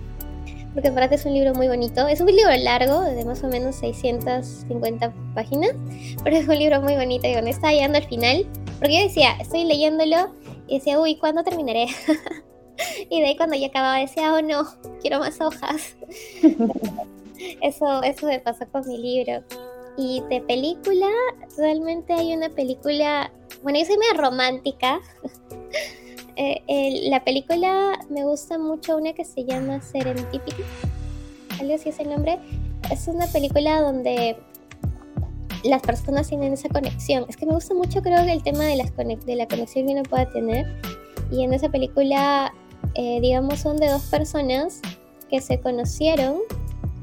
porque verdad es un libro muy bonito. Es un libro largo, de más o menos 650 páginas, pero es un libro muy bonito. Y cuando estaba llegando al final, porque yo decía, estoy leyéndolo y decía, uy, ¿cuándo terminaré? *laughs* y de ahí cuando ya acababa decía, oh no, quiero más hojas. *laughs* eso, eso me pasó con mi libro. Y de película, realmente hay una película, bueno, yo soy medio romántica. *laughs* Eh, la película me gusta mucho una que se llama Serendipity, algo así es el nombre. Es una película donde las personas tienen esa conexión. Es que me gusta mucho, creo que el tema de, las de la conexión que uno pueda tener. Y en esa película, eh, digamos, son de dos personas que se conocieron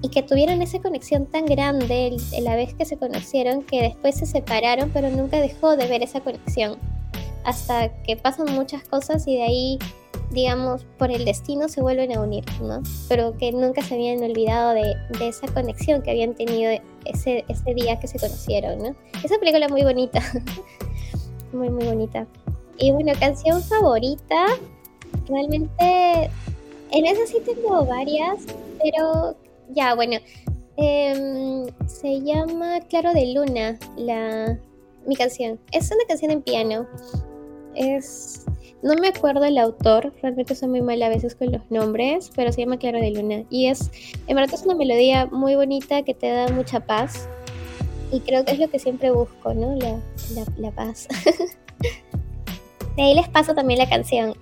y que tuvieron esa conexión tan grande la vez que se conocieron que después se separaron, pero nunca dejó de ver esa conexión hasta que pasan muchas cosas y de ahí, digamos, por el destino se vuelven a unir, ¿no? Pero que nunca se habían olvidado de, esa conexión que habían tenido ese, ese día que se conocieron, ¿no? Esa película muy bonita, *laughs* muy, muy bonita. Y bueno, canción favorita, realmente, en esa sí tengo varias, pero ya, bueno, Em, se llama Claro de Luna, la, mi canción. Es una canción en piano. Es. No me acuerdo el autor, realmente soy muy mala a veces con los nombres, pero se llama Claro de Luna. Y es. En verdad es una melodía muy bonita que te da mucha paz. Y creo que es lo que siempre busco, ¿no? La, la, la paz. *laughs* de ahí les paso también la canción.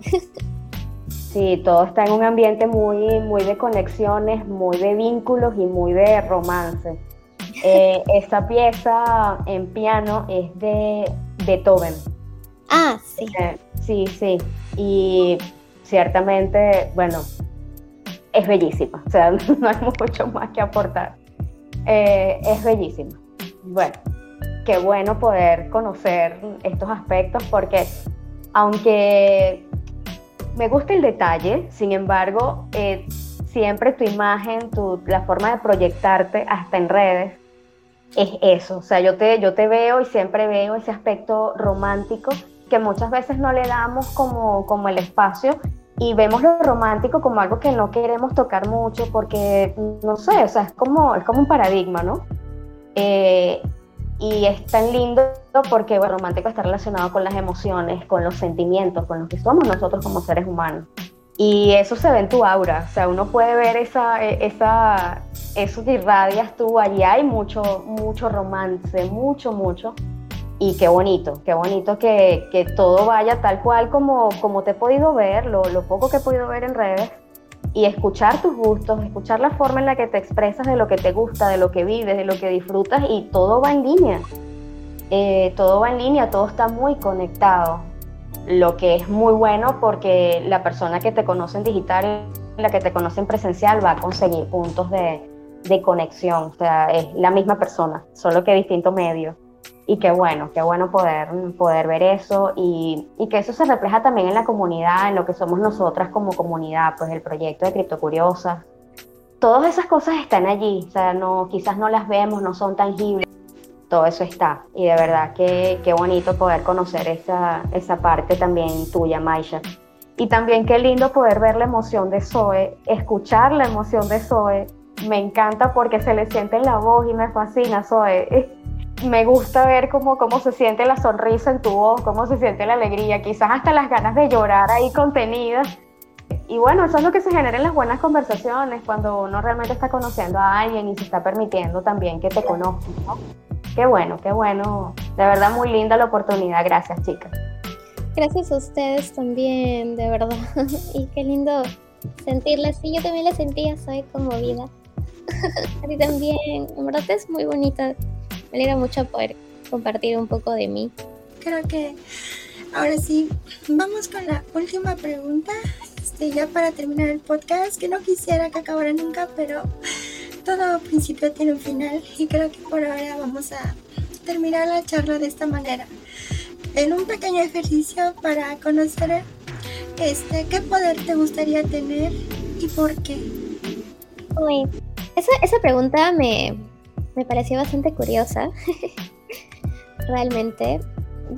Sí, todo está en un ambiente muy, muy de conexiones, muy de vínculos y muy de romance. *laughs* Eh, esta pieza en piano es de Beethoven. Ah, sí. Eh, sí, sí. Y ciertamente, bueno, es bellísima. O sea, *laughs* no hay mucho más que aportar. Eh, es bellísima. Bueno, qué bueno poder conocer estos aspectos porque aunque me gusta el detalle, sin embargo, eh, siempre tu imagen, tu, la forma de proyectarte hasta en redes es eso. O sea, yo te, yo te veo y siempre veo ese aspecto romántico que muchas veces no le damos como, como el espacio y vemos lo romántico como algo que no queremos tocar mucho porque, no sé, o sea, es como, es como un paradigma, ¿no? Eh, y es tan lindo porque bueno, romántico está relacionado con las emociones, con los sentimientos, con lo que somos nosotros como seres humanos. Y eso se ve en tu aura, o sea, uno puede ver esa, esa, eso que irradias tú, allí hay mucho, mucho romance, mucho, mucho. Y qué bonito, qué bonito que, que todo vaya tal cual como, como te he podido ver, lo, lo poco que he podido ver en redes, y escuchar tus gustos, escuchar la forma en la que te expresas de lo que te gusta, de lo que vives, de lo que disfrutas y todo va en línea. Eh, todo va en línea, todo está muy conectado, lo que es muy bueno porque la persona que te conoce en digital, la que te conoce en presencial va a conseguir puntos de, de conexión, o sea, es la misma persona, solo que distinto medio y qué bueno, qué bueno poder, poder ver eso y, y, que eso se refleja también en la comunidad, en lo que somos nosotras como comunidad, pues el proyecto de Criptocuriosas. Todas esas cosas están allí, o sea, no, quizás no las vemos, no son tangibles, todo eso está. Y de verdad que qué bonito poder conocer esa, esa parte también tuya, Maisha. Y también qué lindo poder ver la emoción de Zoe, escuchar la emoción de Zoe. Me encanta porque se le siente en la voz y me fascina, Zoe *laughs* me gusta ver cómo, cómo se siente la sonrisa en tu voz, cómo se siente la alegría, quizás hasta las ganas de llorar ahí contenidas. Y bueno, eso es lo que se genera en las buenas conversaciones, cuando uno realmente está conociendo a alguien y se está permitiendo también que te conozca. Qué bueno, qué bueno. De verdad, muy linda la oportunidad. Gracias, chicas. Gracias a ustedes también, de verdad. *laughs* Y qué lindo sentirla así. Yo también la sentía, soy conmovida. *laughs* a ti también. En verdad es muy bonita me alegra mucho poder compartir un poco de mí. Creo que ahora sí, vamos con la última pregunta. Este, ya para terminar el podcast, que no quisiera que acabara nunca, pero todo principio tiene un final y creo que por ahora vamos a terminar la charla de esta manera. En un pequeño ejercicio para conocer este, qué poder te gustaría tener y por qué. Uy, esa, esa pregunta me, me pareció bastante curiosa. *laughs* Realmente.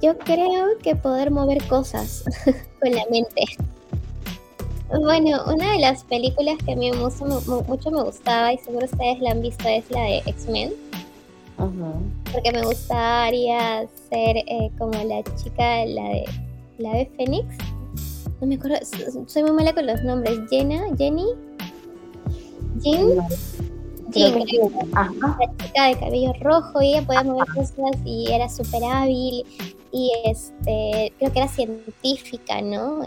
Yo creo que poder mover cosas *laughs* con la mente. Bueno, una de las películas que a mí mucho, mucho me gustaba y seguro ustedes la han visto es la de X-Men. Porque me gustaría ser eh, como la chica, la de la de Fénix. No me acuerdo, soy muy mala con los nombres. Jenna, Jenny, Jean. Sí, la chica de cabello rojo y ella podía mover cosas y era súper hábil y este creo que era científica, ¿no?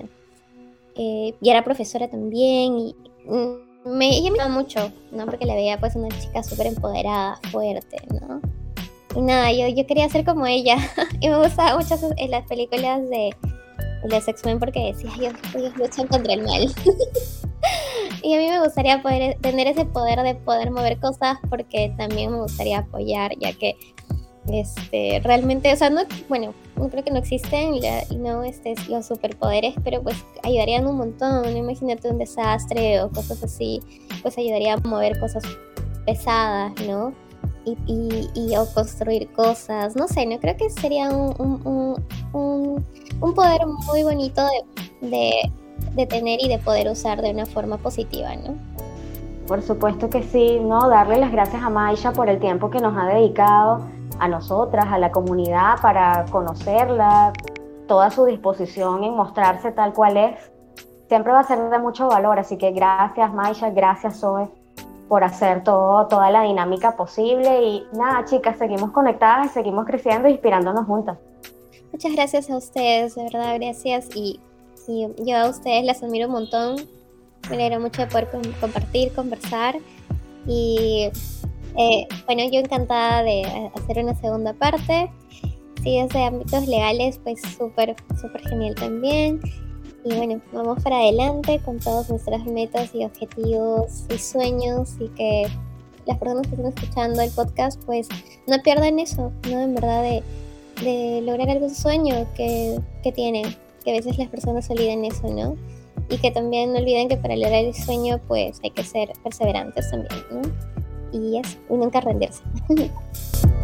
Eh, y era profesora también y mm, me, ella me mucho, ¿no? Porque la veía pues una chica súper empoderada, fuerte, ¿no? Y nada, yo, yo quería ser como ella *laughs* y me gustaba mucho en las películas de, de los X-Men porque decía, ellos, ellos luchan contra el mal. *laughs* y a mí me gustaría poder tener ese poder de poder mover cosas porque también me gustaría apoyar, ya que este realmente, o sea, no, bueno, creo que no existen no este, los superpoderes, pero pues ayudarían un montón. Imagínate un desastre o cosas así, pues ayudaría a mover cosas pesadas, ¿no? Y, y, o construir cosas, no sé, no creo que sería un, un, un poder muy bonito de, de de tener y de poder usar de una forma positiva, ¿no? Por supuesto que sí, ¿no? Darle las gracias a Maisha por el tiempo que nos ha dedicado a nosotras, a la comunidad, para conocerla, toda su disposición en mostrarse tal cual es. Siempre va a ser de mucho valor, así que gracias Maisha, gracias Zoe por hacer todo, toda la dinámica posible y nada chicas, seguimos conectadas y seguimos creciendo e inspirándonos juntas. Muchas gracias a ustedes, de verdad, gracias y, y yo a ustedes las admiro un montón me alegro mucho de poder compartir, conversar y eh, bueno, yo encantada de hacer una segunda parte. Si es de ámbitos legales, pues súper, súper genial también. Y bueno, vamos para adelante con todas nuestras metas y objetivos y sueños y que las personas que están escuchando el podcast pues no pierdan eso, ¿no? En verdad de, de lograr algún sueño que, que tienen, que a veces las personas olviden eso, ¿no? y que también no olviden que para lograr el sueño pues hay que ser perseverantes también, ¿no? Y eso, y nunca rendirse. *laughs*